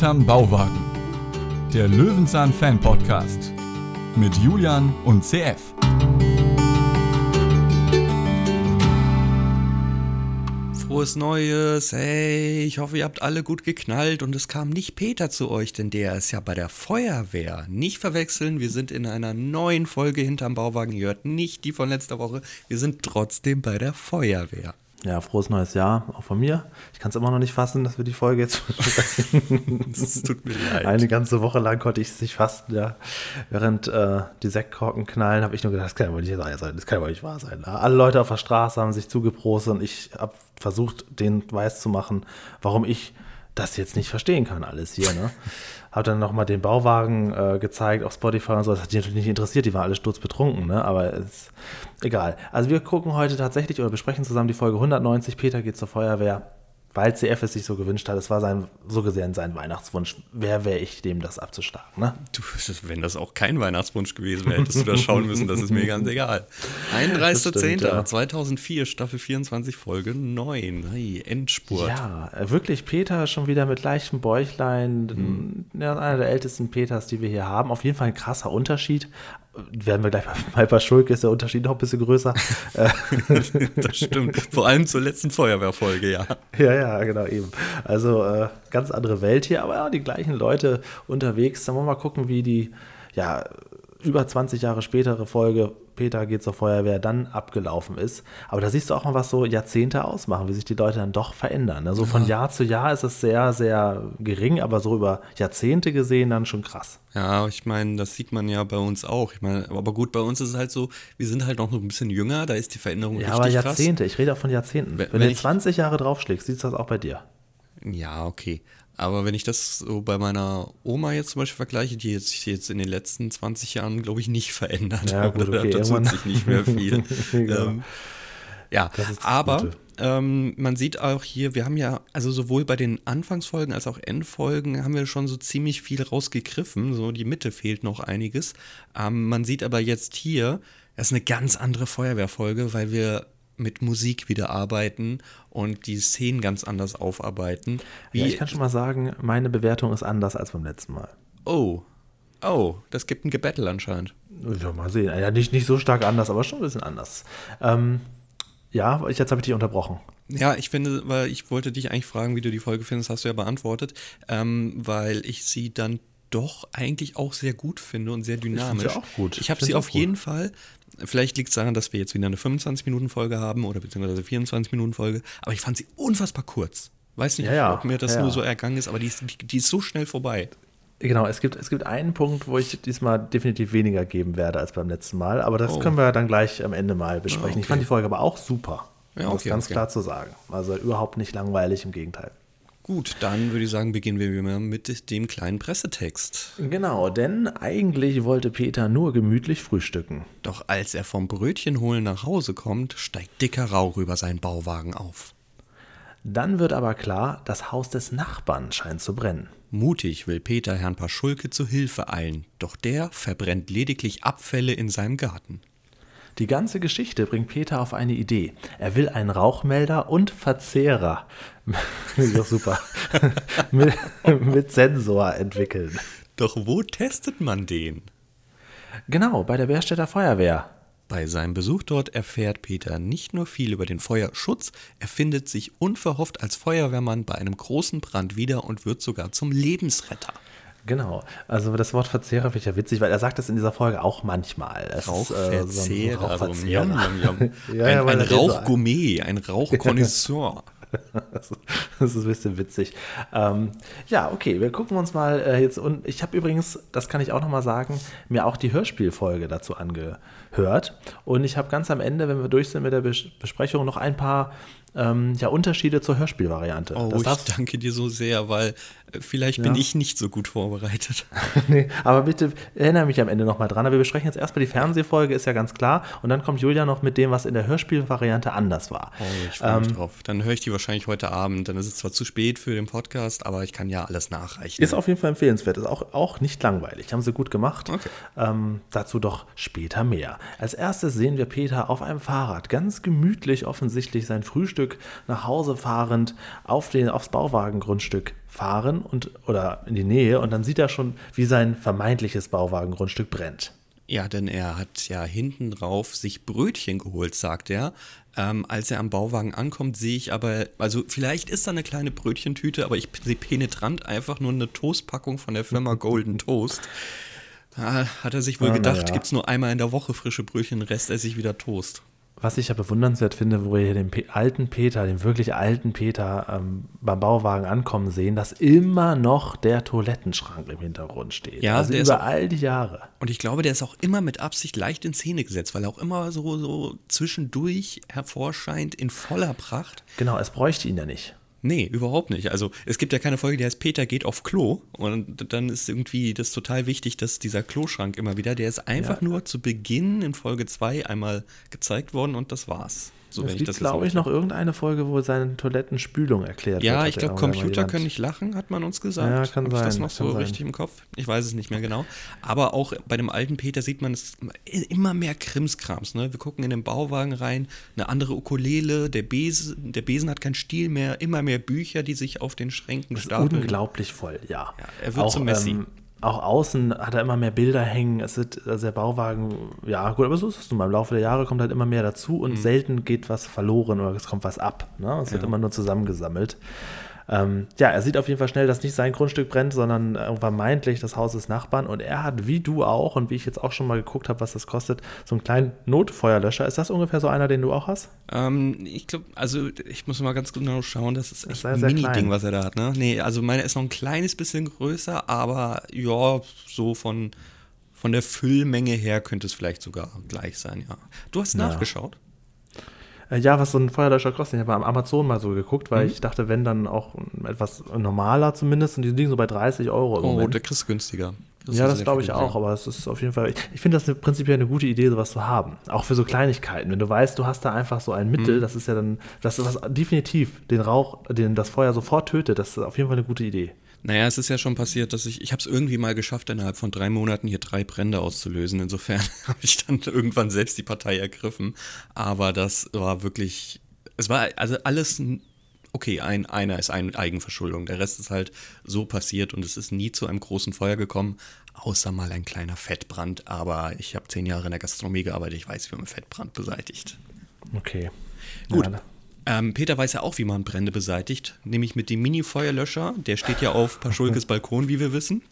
Hinterm Bauwagen. Der Löwenzahn Fan Podcast mit Julian und CF. Frohes Neues, hey, ich hoffe, ihr habt alle gut geknallt und es kam nicht Peter zu euch, denn der ist ja bei der Feuerwehr. Nicht verwechseln, wir sind in einer neuen Folge hinterm Bauwagen, ihr hört nicht die von letzter Woche, wir sind trotzdem bei der Feuerwehr. Ja, frohes neues Jahr, auch von mir. Ich kann es immer noch nicht fassen, dass wir die Folge jetzt. Es tut mir leid. Eine ganze Woche lang konnte ich es nicht fassen, ja. Während äh, die Sektkorken knallen, habe ich nur gedacht, das kann ja wohl nicht sein, das kann ja wohl nicht wahr sein. Alle Leute auf der Straße haben sich zugeprostet und ich habe versucht, denen weiß zu machen, warum ich das jetzt nicht verstehen kann, alles hier. Ne? Habe dann nochmal den Bauwagen äh, gezeigt auf Spotify und so. Das hat die natürlich nicht interessiert, die waren alle sturzbetrunken, ne? aber ist egal. Also wir gucken heute tatsächlich oder besprechen zusammen die Folge 190. Peter geht zur Feuerwehr weil CF es sich so gewünscht hat. Es war sein, so gesehen sein Weihnachtswunsch. Wer wäre ich, dem das abzuschlagen? Ne? Du, wenn das auch kein Weihnachtswunsch gewesen wäre, hättest du das schauen müssen. Das ist mir ganz egal. 31.10.2004, ja. Staffel 24, Folge 9. Hey, Endspurt. Ja, wirklich Peter schon wieder mit leichtem Bäuchlein. Mhm. Ja, einer der ältesten Peters, die wir hier haben. Auf jeden Fall ein krasser Unterschied werden wir gleich mal bei Schulke, ist der Unterschied noch ein bisschen größer. das stimmt. Vor allem zur letzten Feuerwehrfolge, ja. Ja, ja, genau, eben. Also äh, ganz andere Welt hier, aber ja, die gleichen Leute unterwegs. Dann wollen wir mal gucken, wie die, ja, über 20 Jahre spätere Folge Peter geht zur Feuerwehr dann abgelaufen ist. Aber da siehst du auch mal, was so Jahrzehnte ausmachen, wie sich die Leute dann doch verändern. Also von Jahr zu Jahr ist es sehr, sehr gering, aber so über Jahrzehnte gesehen dann schon krass. Ja, ich meine, das sieht man ja bei uns auch. Ich meine, aber gut, bei uns ist es halt so, wir sind halt noch ein bisschen jünger, da ist die Veränderung ja, richtig krass. Ja, aber Jahrzehnte, krass. ich rede auch von Jahrzehnten. Wenn, wenn, wenn du 20 Jahre draufschlägst, siehst du das auch bei dir. Ja, okay. Aber wenn ich das so bei meiner Oma jetzt zum Beispiel vergleiche, die jetzt, sich jetzt in den letzten 20 Jahren, glaube ich, nicht verändert ja, gut, okay, da tut sich nicht mehr viel. genau. ähm, ja, aber ähm, man sieht auch hier, wir haben ja, also sowohl bei den Anfangsfolgen als auch Endfolgen haben wir schon so ziemlich viel rausgegriffen. So die Mitte fehlt noch einiges. Ähm, man sieht aber jetzt hier, das ist eine ganz andere Feuerwehrfolge, weil wir mit Musik wieder arbeiten und die Szenen ganz anders aufarbeiten. Wie ja, ich kann schon mal sagen, meine Bewertung ist anders als beim letzten Mal. Oh. Oh, das gibt ein Gebettel anscheinend. Ja, mal sehen. Ja, nicht, nicht so stark anders, aber schon ein bisschen anders. Ähm, ja, jetzt habe ich dich unterbrochen. Ja, ich finde, weil ich wollte dich eigentlich fragen, wie du die Folge findest, hast du ja beantwortet, ähm, weil ich sie dann doch eigentlich auch sehr gut finde und sehr dynamisch. Ich, sie auch gut. ich habe sie auf gut. jeden Fall Vielleicht liegt es daran, dass wir jetzt wieder eine 25-Minuten-Folge haben oder beziehungsweise 24-Minuten-Folge, aber ich fand sie unfassbar kurz. Weiß nicht, ja, ja. ob mir das ja, nur so ergangen ist, aber die ist, die, die ist so schnell vorbei. Genau, es gibt, es gibt einen Punkt, wo ich diesmal definitiv weniger geben werde als beim letzten Mal, aber das oh. können wir dann gleich am Ende mal besprechen. Okay. Ich fand die Folge aber auch super. Ja, okay, um das ganz okay. klar zu sagen. Also überhaupt nicht langweilig, im Gegenteil. Gut, dann würde ich sagen, beginnen wir mal mit dem kleinen Pressetext. Genau, denn eigentlich wollte Peter nur gemütlich frühstücken. Doch als er vom Brötchenholen nach Hause kommt, steigt dicker Rauch über seinen Bauwagen auf. Dann wird aber klar, das Haus des Nachbarn scheint zu brennen. Mutig will Peter Herrn Paschulke zu Hilfe eilen, doch der verbrennt lediglich Abfälle in seinem Garten. Die ganze Geschichte bringt Peter auf eine Idee. Er will einen Rauchmelder und Verzehrer, ist doch super, mit, mit Sensor entwickeln. Doch wo testet man den? Genau, bei der Bärstädter Feuerwehr. Bei seinem Besuch dort erfährt Peter nicht nur viel über den Feuerschutz, er findet sich unverhofft als Feuerwehrmann bei einem großen Brand wieder und wird sogar zum Lebensretter. Genau, also das Wort Verzehrer finde ich ja witzig, weil er sagt das in dieser Folge auch manchmal. Es Rauchverzehrer, ist, äh, so ein Rauchverzehrer. Ja, ein, ein Rauchgourmet, ein Rauchkonnoisseur. das ist ein bisschen witzig. Ähm, ja, okay, wir gucken uns mal äh, jetzt. Und ich habe übrigens, das kann ich auch nochmal sagen, mir auch die Hörspielfolge dazu angehört. Und ich habe ganz am Ende, wenn wir durch sind mit der Bes Besprechung, noch ein paar ähm, ja, Unterschiede zur Hörspielvariante. Oh, das ich danke dir so sehr, weil vielleicht ja. bin ich nicht so gut vorbereitet. nee, aber bitte erinnere mich am Ende nochmal dran. Aber wir besprechen jetzt erstmal die Fernsehfolge, ist ja ganz klar. Und dann kommt Julia noch mit dem, was in der Hörspielvariante anders war. Oh, ich freue mich ähm, drauf. Dann höre ich die wahrscheinlich heute Abend. Dann ist es zwar zu spät für den Podcast, aber ich kann ja alles nachreichen. Ist auf jeden Fall empfehlenswert. Ist auch, auch nicht langweilig. Haben sie gut gemacht. Okay. Ähm, dazu doch später mehr. Als erstes sehen wir Peter auf einem Fahrrad, ganz gemütlich offensichtlich sein Frühstück nach Hause fahrend auf den, aufs Bauwagengrundstück fahren und oder in die Nähe und dann sieht er schon, wie sein vermeintliches Bauwagengrundstück brennt. Ja, denn er hat ja hinten drauf sich Brötchen geholt, sagt er. Ähm, als er am Bauwagen ankommt, sehe ich aber, also vielleicht ist da eine kleine Brötchentüte, aber ich sehe penetrant einfach nur eine Toastpackung von der Firma Golden Toast. Da hat er sich wohl Ah, gedacht, ja. gibt es nur einmal in der Woche frische Brötchen, Rest esse ich wieder Toast. Was ich ja bewundernswert finde, wo wir hier den alten Peter, den wirklich alten Peter ähm, beim Bauwagen ankommen sehen, dass immer noch der Toilettenschrank im Hintergrund steht. Ja, also über all die Jahre. Und ich glaube, der ist auch immer mit Absicht leicht in Szene gesetzt, weil er auch immer so, so zwischendurch hervorscheint in voller Pracht. Genau, es bräuchte ihn ja nicht. Nee, überhaupt nicht. Also es gibt ja keine Folge, die heißt Peter geht auf Klo und dann ist irgendwie das total wichtig, dass dieser Kloschrank immer wieder, der ist einfach Ja. nur zu Beginn in Folge 2 einmal gezeigt worden und das war's. So, es ich gibt, glaube ich, noch irgendeine Folge, wo seine Toilettenspülung erklärt Ja, wird. ich hat er glaube, Computer können nicht lachen, hat man uns gesagt. Ja, kann Hab ich das sein, noch so sein. richtig im Kopf? Ich weiß es nicht mehr genau. Aber auch bei dem alten Peter sieht man es immer mehr Krimskrams. Ne? Wir gucken in den Bauwagen rein, eine andere Ukulele, der Besen, der Besen hat keinen Stiel mehr, immer mehr Bücher, die sich auf den Schränken stapeln. unglaublich voll, ja. Ja, er wird zu Messi. Ähm, auch außen hat er immer mehr Bilder hängen. Es wird, also der Bauwagen, ja gut, aber so ist es nun mal. Im Laufe der Jahre kommt halt immer mehr dazu Mhm. und selten geht was verloren oder es kommt was ab. Ne? Es wird immer nur zusammengesammelt. Ähm, ja, er sieht auf jeden Fall schnell, dass nicht sein Grundstück brennt, sondern vermeintlich das Haus des Nachbarn. Und er hat, wie du auch, und wie ich jetzt auch schon mal geguckt habe, was das kostet, so einen kleinen Notfeuerlöscher. Ist das ungefähr so einer, den du auch hast? Ähm, ich glaube, also ich muss mal ganz genau schauen, das ist echt ein Mini-Ding, was er da hat. Ne? Nee, also meine ist noch ein kleines bisschen größer, aber ja, so von, von der Füllmenge her könnte es vielleicht sogar gleich sein, ja. Du hast Ja. nachgeschaut? Äh, Ja, was so ein Feuerlöscher kostet. Ich habe am Amazon mal so geguckt, Mhm. weil ich dachte, wenn dann auch etwas normaler zumindest. Und die liegen so bei 30 Euro im Oh, der kriegst du günstiger. Kriegst Ja, das glaube ich auch, aber es ist auf jeden Fall, ich, ich finde das eine, prinzipiell eine gute Idee, sowas zu haben. Auch für so Kleinigkeiten. Wenn du weißt, du hast da einfach so ein Mittel, Mhm. das ist ja dann, das ist was definitiv den Rauch, den das Feuer sofort tötet, das ist auf jeden Fall eine gute Idee. Naja, es ist ja schon passiert, dass ich, ich habe es irgendwie mal geschafft, innerhalb von drei Monaten hier drei Brände auszulösen. Insofern habe ich dann irgendwann selbst die Partei ergriffen. Aber das war wirklich, es war also alles, okay, ein, einer ist ein Eigenverschuldung. Der Rest ist halt so passiert und es ist nie zu einem großen Feuer gekommen, außer mal ein kleiner Fettbrand. Aber ich habe zehn Jahre in der Gastronomie gearbeitet, ich weiß, wie man Fettbrand beseitigt. Okay. Gut. Ja? Ähm, Peter weiß ja auch, wie man Brände beseitigt, nämlich mit dem Mini-Feuerlöscher. Der steht ja auf Paschulkes Balkon, wie wir wissen.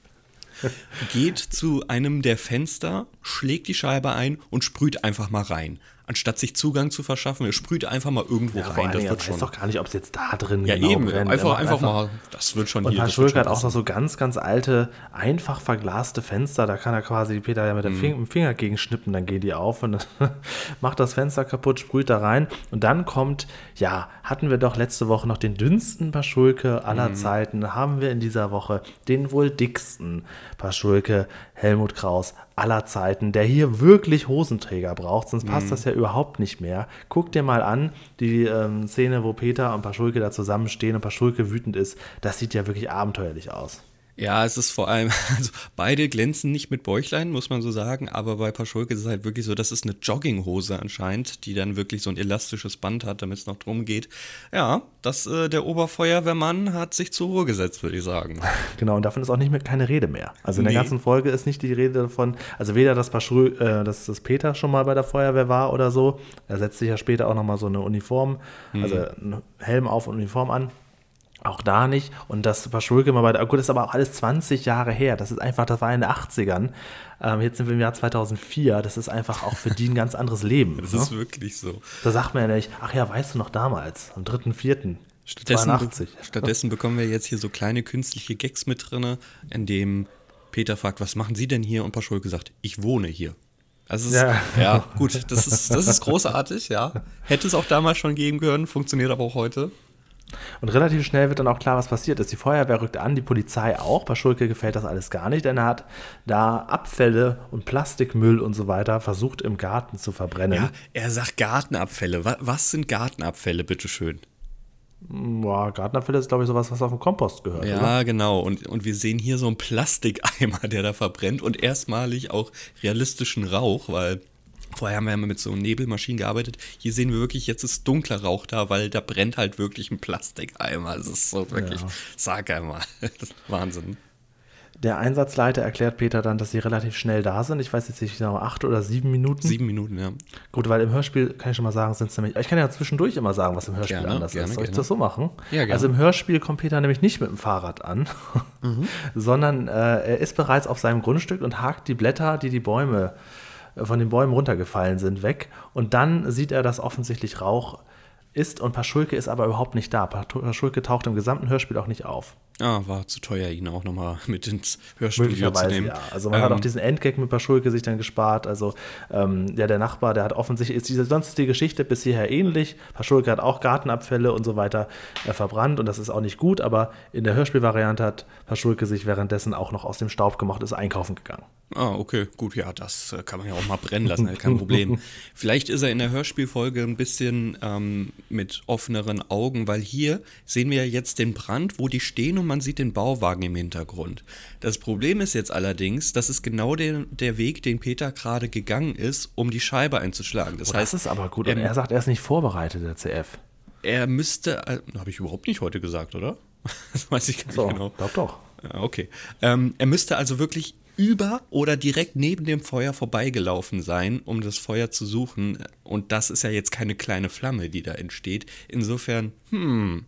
Geht zu einem der Fenster, schlägt die Scheibe ein und sprüht einfach mal rein. Anstatt sich Zugang zu verschaffen, er sprüht einfach mal irgendwo Ja, rein. Das wird schon. weiß doch gar nicht, ob es jetzt da drin Ja, genau eben. brennt. Einfach, macht einfach mal, das wird schon Und hier. Paschulke wird hat auch noch so ganz, ganz alte, einfach verglaste Fenster. Da kann er quasi Peter ja mit Mhm. dem Finger, gegen schnippen, dann gehen die auf und macht das Fenster kaputt, sprüht da rein. Und dann kommt, ja, hatten wir doch letzte Woche noch den dünnsten Paschulke aller Zeiten. Haben wir in dieser Woche den wohl dicksten Paschulke, Helmut Kraus aller Zeiten, der hier wirklich Hosenträger braucht, sonst Mhm. passt das ja überhaupt nicht mehr. Guck dir mal an, die ähm, Szene, wo Peter und Paschulke da zusammenstehen und Paschulke wütend ist, das sieht ja wirklich abenteuerlich aus. Ja, es ist vor allem, also beide glänzen nicht mit Bäuchlein, muss man so sagen, aber bei Paschulke ist es halt wirklich so, das ist eine Jogginghose anscheinend, die dann wirklich so ein elastisches Band hat, damit es noch drum geht. Ja, das, äh, der Oberfeuerwehrmann hat sich zur Ruhe gesetzt, würde ich sagen. Genau, und davon ist auch nicht mehr keine Rede mehr. Also in Nee. der ganzen Folge ist nicht die Rede davon, also weder, dass, Paschul, äh, dass das Peter schon mal bei der Feuerwehr war oder so, er setzt sich ja später auch nochmal so eine Uniform, also einen Helm auf und Uniform an. Auch da nicht. Und das Paschulke mal bei der, gut, das ist aber auch alles 20 Jahre her. Das ist einfach, das war in den 80ern. Ähm, jetzt sind wir im Jahr 2004. Das ist einfach auch für die ein ganz anderes Leben. Das ne? ist wirklich so. Da sagt man ja nicht, ach ja, weißt du noch damals, am 3.4. Stattdessen, 82. stattdessen bekommen wir jetzt hier so kleine künstliche Gags mit drin, in dem Peter fragt, was machen Sie denn hier? Und Paschulke sagt, ich wohne hier. Also ist, Ja. ja. gut, das ist, das ist großartig, ja. Hätte es auch damals schon geben können, funktioniert aber auch heute. Und relativ schnell wird dann auch klar, was passiert ist. Die Feuerwehr rückt an, die Polizei auch. Bei Schulke gefällt das alles gar nicht, denn er hat da Abfälle und Plastikmüll und so weiter versucht im Garten zu verbrennen. Ja, er sagt Gartenabfälle. Wa- Was sind Gartenabfälle, bitteschön? Boah, Gartenabfälle ist, glaube ich, sowas, was auf den Kompost gehört. Ja, oder? genau. Und, und wir sehen hier so einen Plastikeimer, der da verbrennt und erstmalig auch realistischen Rauch, weil vorher haben wir ja mit so Nebelmaschinen gearbeitet. Hier sehen wir wirklich, jetzt ist dunkler Rauch da, weil da brennt halt wirklich ein Plastikeimer. Das ist so wirklich, ja. sag einmal, Wahnsinn. Der Einsatzleiter erklärt Peter dann, dass sie relativ schnell da sind. Ich weiß jetzt nicht genau, acht oder sieben Minuten. Sieben Minuten, ja. Gut, weil im Hörspiel kann ich schon mal sagen, sind es nämlich. Ich kann ja zwischendurch immer sagen, was im Hörspiel gerne, anders gerne, ist. Soll gerne. ich das so machen? Ja, gerne. Also im Hörspiel kommt Peter nämlich nicht mit dem Fahrrad an, mhm. sondern äh, er ist bereits auf seinem Grundstück und hakt die Blätter, die die Bäume äh, von den Bäumen runtergefallen sind, weg. Und dann sieht er, dass offensichtlich Rauch ist und Paschulke ist aber überhaupt nicht da. Paschulke taucht im gesamten Hörspiel auch nicht auf. Ah, war zu teuer, ihn auch nochmal mit ins Hörstudio zu nehmen. Ja. Also man ähm, hat auch diesen Endgag mit Paschulke sich dann gespart. Also ähm, ja, der Nachbar, der hat offensichtlich, ist diese, sonst ist die Geschichte bis hierher ähnlich. Paschulke hat auch Gartenabfälle und so weiter äh, verbrannt und das ist auch nicht gut, aber in der Hörspielvariante hat Paschulke sich währenddessen auch noch aus dem Staub gemacht, ist einkaufen gegangen. Ah, okay, gut, ja, das äh, kann man ja auch mal brennen lassen, kein Problem. Vielleicht ist er in der Hörspielfolge ein bisschen ähm, mit offeneren Augen, weil hier sehen wir jetzt den Brand, wo die stehen und man sieht den Bauwagen im Hintergrund. Das Problem ist jetzt allerdings, das ist genau der, der Weg, den Peter gerade gegangen ist, um die Scheibe einzuschlagen. Das, oh, heißt, das ist aber gut. Ähm, er sagt, er ist nicht vorbereitet, der CF. Er müsste, äh, habe ich überhaupt nicht heute gesagt, oder? Das weiß ich gar nicht so, genau. Glaub doch. Okay. Ähm, er müsste also wirklich über oder direkt neben dem Feuer vorbeigelaufen sein, um das Feuer zu suchen. Und das ist ja jetzt keine kleine Flamme, die da entsteht. Insofern, hm,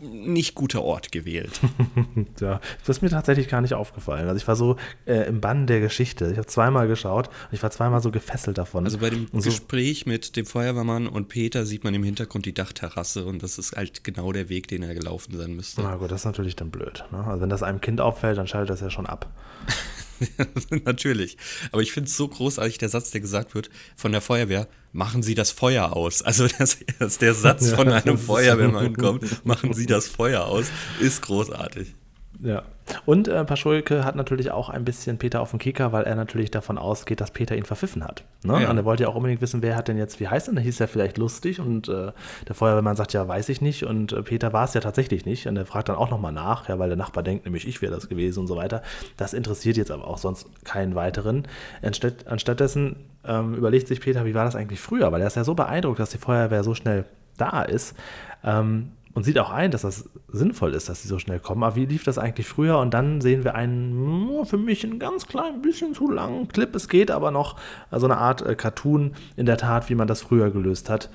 nicht guter Ort gewählt. ja, das ist mir tatsächlich gar nicht aufgefallen. Also ich war so äh, im Bann der Geschichte. Ich habe zweimal geschaut und ich war zweimal so gefesselt davon. Also bei dem so Gespräch mit dem Feuerwehrmann und Peter sieht man im Hintergrund die Dachterrasse und das ist halt genau der Weg, den er gelaufen sein müsste. Na gut, das ist natürlich dann blöd. Ne? Also wenn das einem Kind auffällt, dann schaltet das ja schon ab. Natürlich. Aber ich finde es so großartig, der Satz, der gesagt wird von der Feuerwehr, machen Sie das Feuer aus. Also, dass, dass der Satz von einem Feuerwehrmann kommt, machen Sie das Feuer aus, ist großartig. Ja. Und äh, Paschulke hat natürlich auch ein bisschen Peter auf dem Kicker, weil er natürlich davon ausgeht, dass Peter ihn verpfiffen hat. Ne? Ja. Und er wollte ja auch unbedingt wissen, wer hat denn jetzt, wie heißt denn? Da hieß er vielleicht lustig und äh, der Feuerwehrmann sagt, ja, weiß ich nicht. Und äh, Peter war es ja tatsächlich nicht. Und er fragt dann auch nochmal nach, ja, weil der Nachbar denkt, nämlich ich wäre das gewesen und so weiter. Das interessiert jetzt aber auch sonst keinen weiteren. Anstatt, anstattdessen ähm, überlegt sich Peter, wie war das eigentlich früher? Weil er ist ja so beeindruckt, dass die Feuerwehr so schnell da ist. Ähm, und sieht auch ein, dass das sinnvoll ist, dass sie so schnell kommen. Aber wie lief das eigentlich früher? Und dann sehen wir einen, für mich ein ganz klein bisschen zu langen Clip. Es geht aber noch so eine Art äh, Cartoon in der Tat, wie man das früher gelöst hat.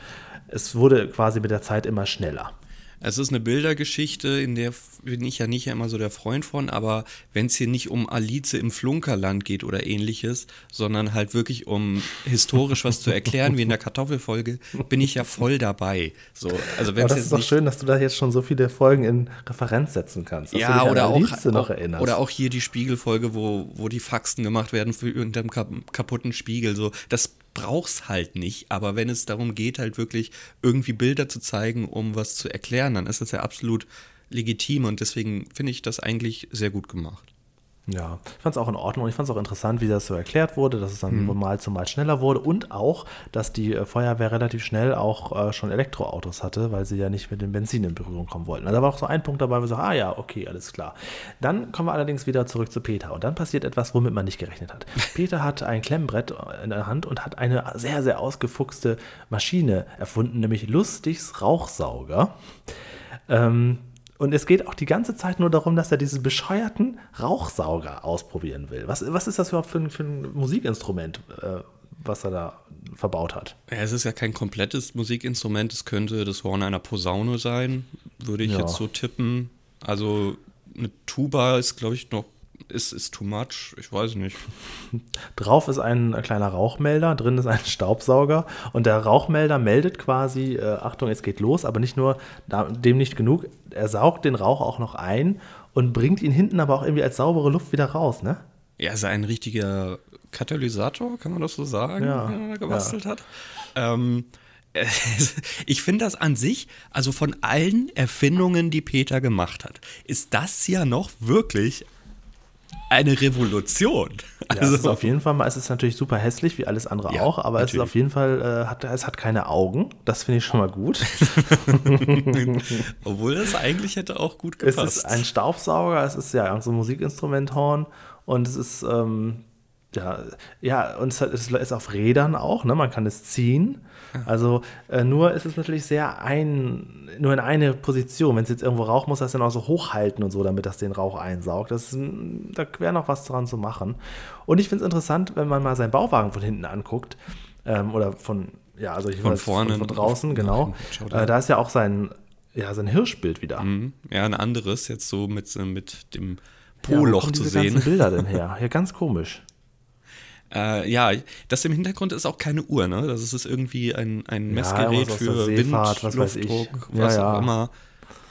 Es wurde quasi mit der Zeit immer schneller. Es ist eine Bildergeschichte, in der bin ich ja nicht immer so der Freund von, aber wenn es hier nicht um Alice im Flunkerland geht oder ähnliches, sondern halt wirklich um historisch was zu erklären, wie in der Kartoffelfolge, bin ich ja voll dabei. So, also aber das ist doch schön, dass du da jetzt schon so viele Folgen in Referenz setzen kannst. ja, oder auch, noch erinnerst. oder auch hier die Spiegelfolge, wo, wo die Faxen gemacht werden für irgendeinen kaputten Spiegel. So, das brauch's halt nicht. Aber wenn es darum geht, halt wirklich irgendwie Bilder zu zeigen, um was zu erklären, dann ist das ja absolut legitim und deswegen finde ich das eigentlich sehr gut gemacht. Ja, ich fand es auch in Ordnung und ich fand es auch interessant, wie das so erklärt wurde, dass es dann mhm. mal zu mal schneller wurde und auch, dass die äh, Feuerwehr relativ schnell auch äh, schon Elektroautos hatte, weil sie ja nicht mit dem Benzin in Berührung kommen wollten. Also da war auch so ein Punkt dabei, wo wir so, ah ja, okay, alles klar. Dann kommen wir allerdings wieder zurück zu Peter und dann passiert etwas, womit man nicht gerechnet hat. Peter hat ein Klemmbrett in der Hand und hat eine sehr, sehr ausgefuchste Maschine erfunden, nämlich Lustigs Rauchsauger. Ähm, und es geht auch die ganze Zeit nur darum, dass er diesen bescheuerten Rauchsauger ausprobieren will. Was, was ist das überhaupt für ein, für ein Musikinstrument, äh, was er da verbaut hat? Ja, es ist ja kein komplettes Musikinstrument. Es könnte das Horn einer Posaune sein, würde ich ja. jetzt so tippen. Also eine Tuba ist, glaube ich, noch ist, ist too much, ich weiß nicht. Drauf ist ein kleiner Rauchmelder, drin ist ein Staubsauger und der Rauchmelder meldet quasi, äh, Achtung, es geht los, aber nicht nur dem nicht genug, er saugt den Rauch auch noch ein und bringt ihn hinten aber auch irgendwie als saubere Luft wieder raus, ne? Ja, ist ein richtiger Katalysator, kann man das so sagen, ja, den er gebastelt ja. hat. Ähm, ich finde das an sich, also von allen Erfindungen, die Peter gemacht hat, ist das ja noch wirklich eine Revolution. Also ja, es ist auf jeden Fall mal, es ist natürlich super hässlich, wie alles andere ja, auch, aber natürlich. es ist auf jeden Fall, äh, hat, es hat keine Augen. Das finde ich schon mal gut. Obwohl es eigentlich hätte auch gut gepasst. Es ist ein Staubsauger, es ist ja so ein Musikinstrumenthorn und es ist, ähm, ja, ja, und es ist auf Rädern auch, ne? Man kann es ziehen. Also äh, nur ist es natürlich sehr ein, nur in eine Position. Wenn es jetzt irgendwo raucht, muss das dann auch so hochhalten und so, damit das den Rauch einsaugt. Das ist, da wäre noch was dran zu machen. Und ich finde es interessant, wenn man mal seinen Bauwagen von hinten anguckt, ähm, oder von, ja, also ich von vorne, von, von draußen, genau. Äh, da ist ja auch sein, ja, sein Hirschbild wieder. Mhm. Ja, ein anderes, jetzt so mit, mit dem Po-Loch ja, zu sehen. Ganzen Bilder denn her? Ja, ganz komisch. Äh, ja, das im Hintergrund ist auch keine Uhr, ne? Das ist irgendwie ein, ein Messgerät ja, für Seefahrt, Wind, was Luftdruck, was ja, auch immer.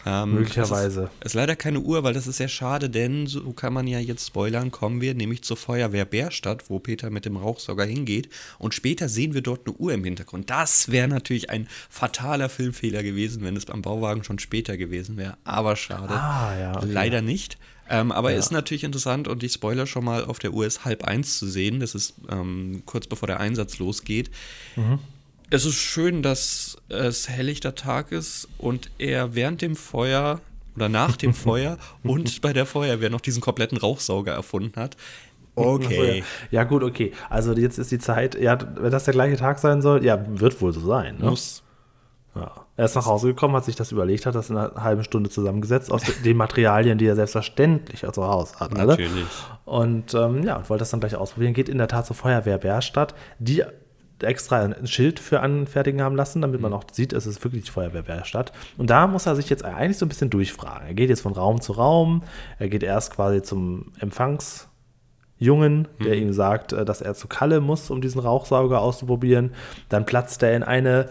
Ähm, Möglicherweise. Es ist, ist, leider keine Uhr, weil das ist sehr schade, denn so kann man ja jetzt spoilern, kommen wir nämlich zur Feuerwehr Bärstadt, wo Peter mit dem Rauchsauger hingeht und später sehen wir dort eine Uhr im Hintergrund. Das wäre natürlich ein fataler Filmfehler gewesen, wenn es beim Bauwagen schon später gewesen wäre, aber schade. Ah, ja, okay. Leider nicht. Ähm, aber ja. ist natürlich interessant und ich spoiler schon mal, auf der ist halb eins zu sehen. Das ist ähm, kurz bevor der Einsatz losgeht. Mhm. Es ist schön, dass es helllichter Tag ist und er während dem Feuer oder nach dem Feuer und bei der Feuerwehr noch diesen kompletten Rauchsauger erfunden hat. Okay. ja. gut, okay. Also jetzt ist die Zeit, ja, wenn das der gleiche Tag sein soll, ja, wird wohl so sein. Ne? Muss. Ja. Er ist nach Hause gekommen, hat sich das überlegt, hat das in einer halben Stunde zusammengesetzt aus den Materialien, die er selbstverständlich also Haus hat. Alle. Natürlich. Und ähm, ja, wollte das dann gleich ausprobieren. Geht in der Tat zur Feuerwehr Bärstadt, die extra ein Schild für anfertigen haben lassen, damit man mhm. auch sieht, es ist wirklich die Feuerwehr Bärstadt. Und da muss er sich jetzt eigentlich so ein bisschen durchfragen. Er geht jetzt von Raum zu Raum. Er geht erst quasi zum Empfangs- Jungen, der mhm. ihm sagt, äh, dass er zu Kalle muss, um diesen Rauchsauger auszuprobieren. Dann platzt er in eine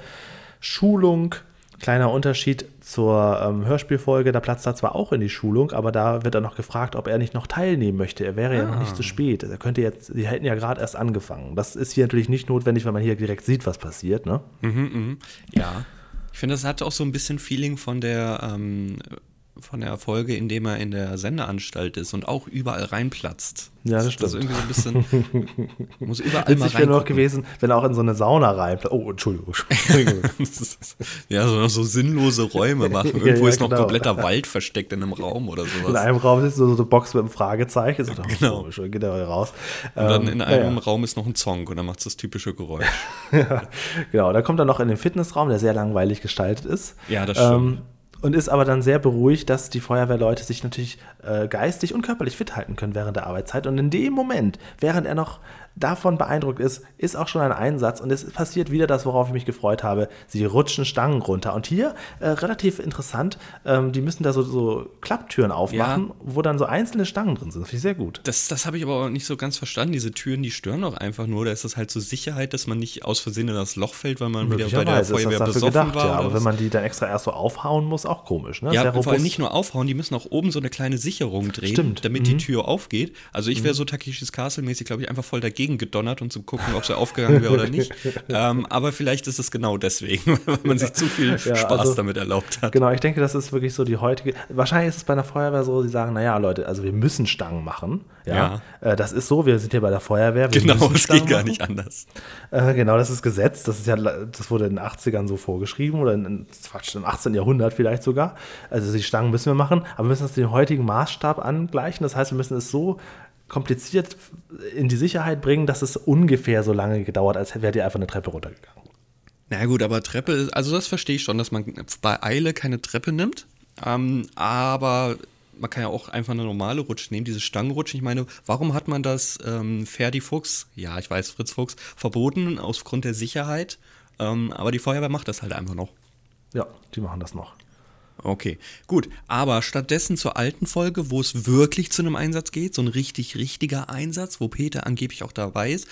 Schulung Kleiner Unterschied zur ähm, Hörspielfolge, da platzt er zwar auch in die Schulung, aber da wird er noch gefragt, ob er nicht noch teilnehmen möchte. Er wäre ah. ja noch nicht zu ah. spät. Er könnte jetzt, sie hätten ja gerade erst angefangen. Das ist hier natürlich nicht notwendig, weil man hier direkt sieht, was passiert, ne? Mhm, mh. Ja. Ich finde, das hat auch so ein bisschen Feeling von der ähm, von der Folge, in dem er in der Sendeanstalt ist und auch überall reinplatzt. Ja, das stimmt. Also irgendwie so ein bisschen, muss überall Witzig mal wäre noch gewesen, wenn er auch in so eine Sauna reinplatzt. Oh, Entschuldigung. ja, so, so sinnlose Räume machen. Irgendwo ja, ja, ist noch genau. kompletter Wald versteckt in einem Raum oder sowas. In einem Raum ist so eine Box mit einem Fragezeichen. So, genau. Komisch, dann geht er raus. Und dann in ähm, einem ja, Raum ist noch ein Zong und dann macht es das typische Geräusch. ja, genau. Dann kommt er noch in den Fitnessraum, der sehr langweilig gestaltet ist. Ja, das stimmt. Ähm, und ist aber dann sehr beruhigt, dass die Feuerwehrleute sich natürlich äh, geistig und körperlich fit halten können während der Arbeitszeit. Und in dem Moment, während er noch davon beeindruckt ist, ist auch schon ein Einsatz und es passiert wieder das, worauf ich mich gefreut habe. Sie rutschen Stangen runter. Und hier äh, relativ interessant, ähm, die müssen da so, so Klapptüren aufmachen, ja. wo dann so einzelne Stangen drin sind. Das finde ich sehr gut. Das, das habe ich aber auch nicht so ganz verstanden. Diese Türen, die stören doch einfach nur. Da ist das halt zur so Sicherheit, dass man nicht aus Versehen in das Loch fällt, weil man wieder bei der Feuerwehr besoffen gedacht, war. Ja, aber wenn man die dann extra erst so aufhauen muss, auch komisch. Ne? Ja, vor allem nicht nur aufhauen, die müssen auch oben so eine kleine Sicherung drehen, Stimmt. damit mhm. die Tür aufgeht. Also ich wäre mhm. so Takeshis Castle-mäßig, glaube ich, einfach voll dagegen gedonnert und so gucken, ob sie aufgegangen wäre oder nicht. ähm, aber vielleicht ist es genau deswegen, weil man sich zu viel ja, Spaß also, damit erlaubt hat. Genau, ich denke, das ist wirklich so die heutige. Wahrscheinlich ist es bei einer Feuerwehr so, sie sagen, naja, Leute, also wir müssen Stangen machen. Ja. ja. Äh, das ist so, wir sind hier bei der Feuerwehr. genau, es geht gar nicht anders. Äh, genau, das ist Gesetz. Das ist ja, das wurde in den 80ern so vorgeschrieben oder in, Quatsch, im 18. Jahrhundert vielleicht sogar. Also die Stangen müssen wir machen, aber wir müssen das dem heutigen Maßstab angleichen. Das heißt, wir müssen es so kompliziert in die Sicherheit bringen, dass es ungefähr so lange gedauert, als wäre die einfach eine Treppe runtergegangen. Na gut, aber Treppe, also das verstehe ich schon, dass man bei Eile keine Treppe nimmt. Ähm, aber man kann ja auch einfach eine normale Rutsche nehmen, diese Stangenrutsche. Ich meine, warum hat man das ähm, Ferdi Fuchs, ja, ich weiß, Fritz Fuchs, verboten aufgrund der Sicherheit? Ähm, aber die Feuerwehr macht das halt einfach noch. Ja, die machen das noch. Okay, gut. Aber stattdessen zur alten Folge, wo es wirklich zu einem Einsatz geht, so ein richtig, richtiger Einsatz, wo Peter angeblich auch dabei ist,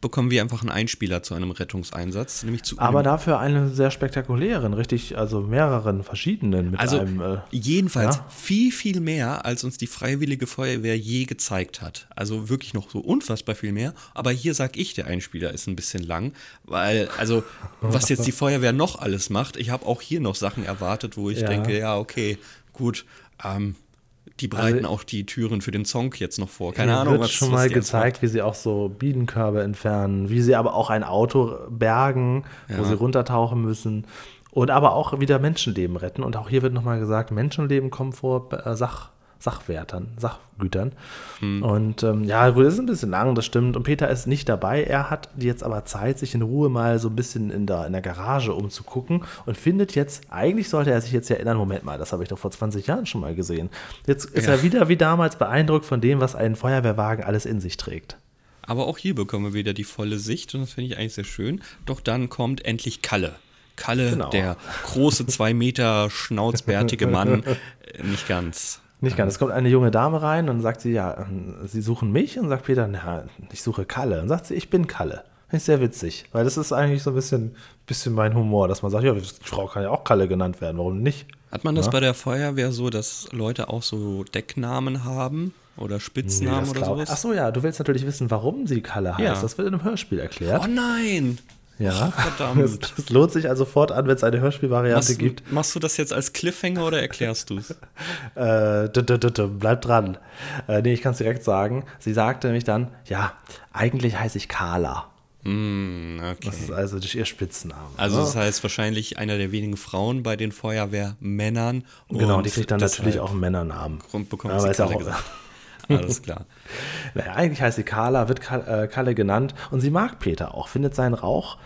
bekommen wir einfach einen Einspieler zu einem Rettungseinsatz, nämlich zu Aber dafür einen sehr spektakulären, richtig, also mehreren verschiedenen mit also einem. Äh, jedenfalls ja? viel, viel mehr, als uns die Freiwillige Feuerwehr je gezeigt hat. Also wirklich noch so unfassbar viel mehr. Aber hier sag ich, der Einspieler ist ein bisschen lang, weil, also, was jetzt die Feuerwehr noch alles macht, ich habe auch hier noch Sachen erwartet, wo ich ja. denke, ja, okay, gut, ähm, die bereiten also, auch die Türen für den Song jetzt noch vor. Keine Ahnung, wird was schon mal gezeigt, wie sie auch so Bienenkörbe entfernen, wie sie aber auch ein Auto bergen, ja. wo sie runtertauchen müssen und aber auch wieder Menschenleben retten. Und auch hier wird nochmal gesagt, Menschenleben kommen vor äh, Sach Sachwertern, Sachgütern. Hm. Und ähm, ja, gut, das ist ein bisschen lang, das stimmt. Und Peter ist nicht dabei. Er hat jetzt aber Zeit, sich in Ruhe mal so ein bisschen in der, in der Garage umzugucken und findet jetzt, eigentlich sollte er sich jetzt erinnern, Moment mal, das habe ich doch vor 20 Jahren schon mal gesehen. Jetzt ist ja. er wieder wie damals beeindruckt von dem, was ein Feuerwehrwagen alles in sich trägt. Aber auch hier bekommen wir wieder die volle Sicht und das finde ich eigentlich sehr schön. Doch dann kommt endlich Kalle. Kalle, genau. der große, zwei Meter schnauzbärtige Mann, nicht ganz. Nicht ganz. Es kommt eine junge Dame rein und sagt sie, ja, sie suchen mich und sagt Peter, na, ich suche Kalle. Und sagt sie, ich bin Kalle. Finde ich sehr witzig, weil das ist eigentlich so ein bisschen, bisschen mein Humor, dass man sagt, ja, die Frau kann ja auch Kalle genannt werden, warum nicht? Hat man das ja? bei der Feuerwehr so, dass Leute auch so Decknamen haben oder Spitznamen nee, oder sowas? Ach so, ja, du willst natürlich wissen, warum sie Kalle heißt. Ja. Das wird in einem Hörspiel erklärt. Oh nein! Ja, verdammt. Es lohnt sich also fortan, wenn es eine Hörspielvariante gibt. Machst du das jetzt als Cliffhanger oder erklärst du es? äh, bleib dran. Äh, nee, ich kann es direkt sagen. Sie sagte nämlich dann, ja, eigentlich heiße ich Carla. Mm, okay. Das ist also ihr Spitzname. Also ne? das heißt wahrscheinlich einer der wenigen Frauen bei den Feuerwehrmännern. Genau, die kriegt dann natürlich auch einen Männernamen. Grund bekommt ja, sie auch, gesagt. Alles klar. naja, eigentlich heißt sie Carla, wird äh, Kalle genannt und sie mag Peter auch, findet seinen Rauch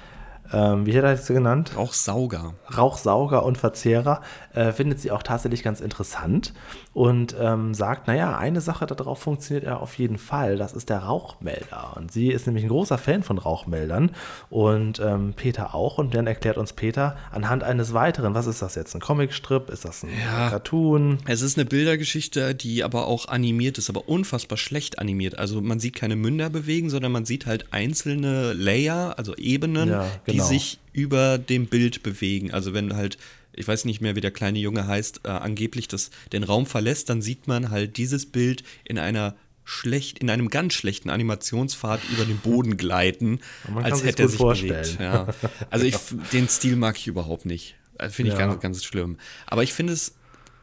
ähm, wie hat er das genannt? Rauchsauger. Rauchsauger und Verzehrer, äh, findet sie auch tatsächlich ganz interessant und ähm, sagt, naja, eine Sache darauf funktioniert er auf jeden Fall, das ist der Rauchmelder. Und sie ist nämlich ein großer Fan von Rauchmeldern und ähm, Peter auch. Und dann erklärt uns Peter anhand eines weiteren, was ist das jetzt, ein Comicstrip, ist das ein ja, Cartoon? Es ist eine Bildergeschichte, die aber auch animiert ist, aber unfassbar schlecht animiert. Also man sieht keine Münder bewegen, sondern man sieht halt einzelne Layer, also Ebenen, ja, genau. die sich über dem Bild bewegen. Also wenn halt, ich weiß nicht mehr, wie der kleine Junge heißt, äh, angeblich das, den Raum verlässt, dann sieht man halt dieses Bild in einer schlecht, in einem ganz schlechten Animationspfad über den Boden gleiten, als hätte er sich vorstellen. bewegt. Ja. Also ich, den Stil mag ich überhaupt nicht. Äh, finde ich ja. ganz, ganz schlimm. Aber ich finde es,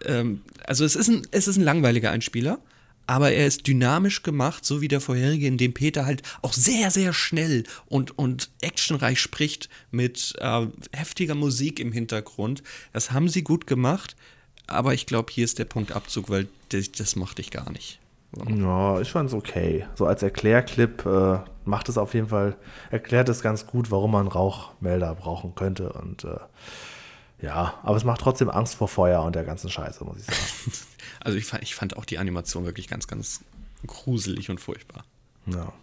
ähm, also es ist, ein, es ist ein langweiliger Einspieler aber er ist dynamisch gemacht, so wie der vorherige, in dem Peter halt auch sehr, sehr schnell und, und actionreich spricht mit äh, heftiger Musik im Hintergrund. Das haben sie gut gemacht, aber ich glaube, hier ist der Punkt Abzug, weil das, das mochte ich gar nicht. So. Ja, ich fand es okay. So als Erklärclip äh, macht es auf jeden Fall, erklärt es ganz gut, warum man Rauchmelder brauchen könnte und äh, ja, aber es macht trotzdem Angst vor Feuer und der ganzen Scheiße, muss ich sagen. also ich fand, ich fand auch die Animation wirklich ganz, ganz gruselig und furchtbar. Ja.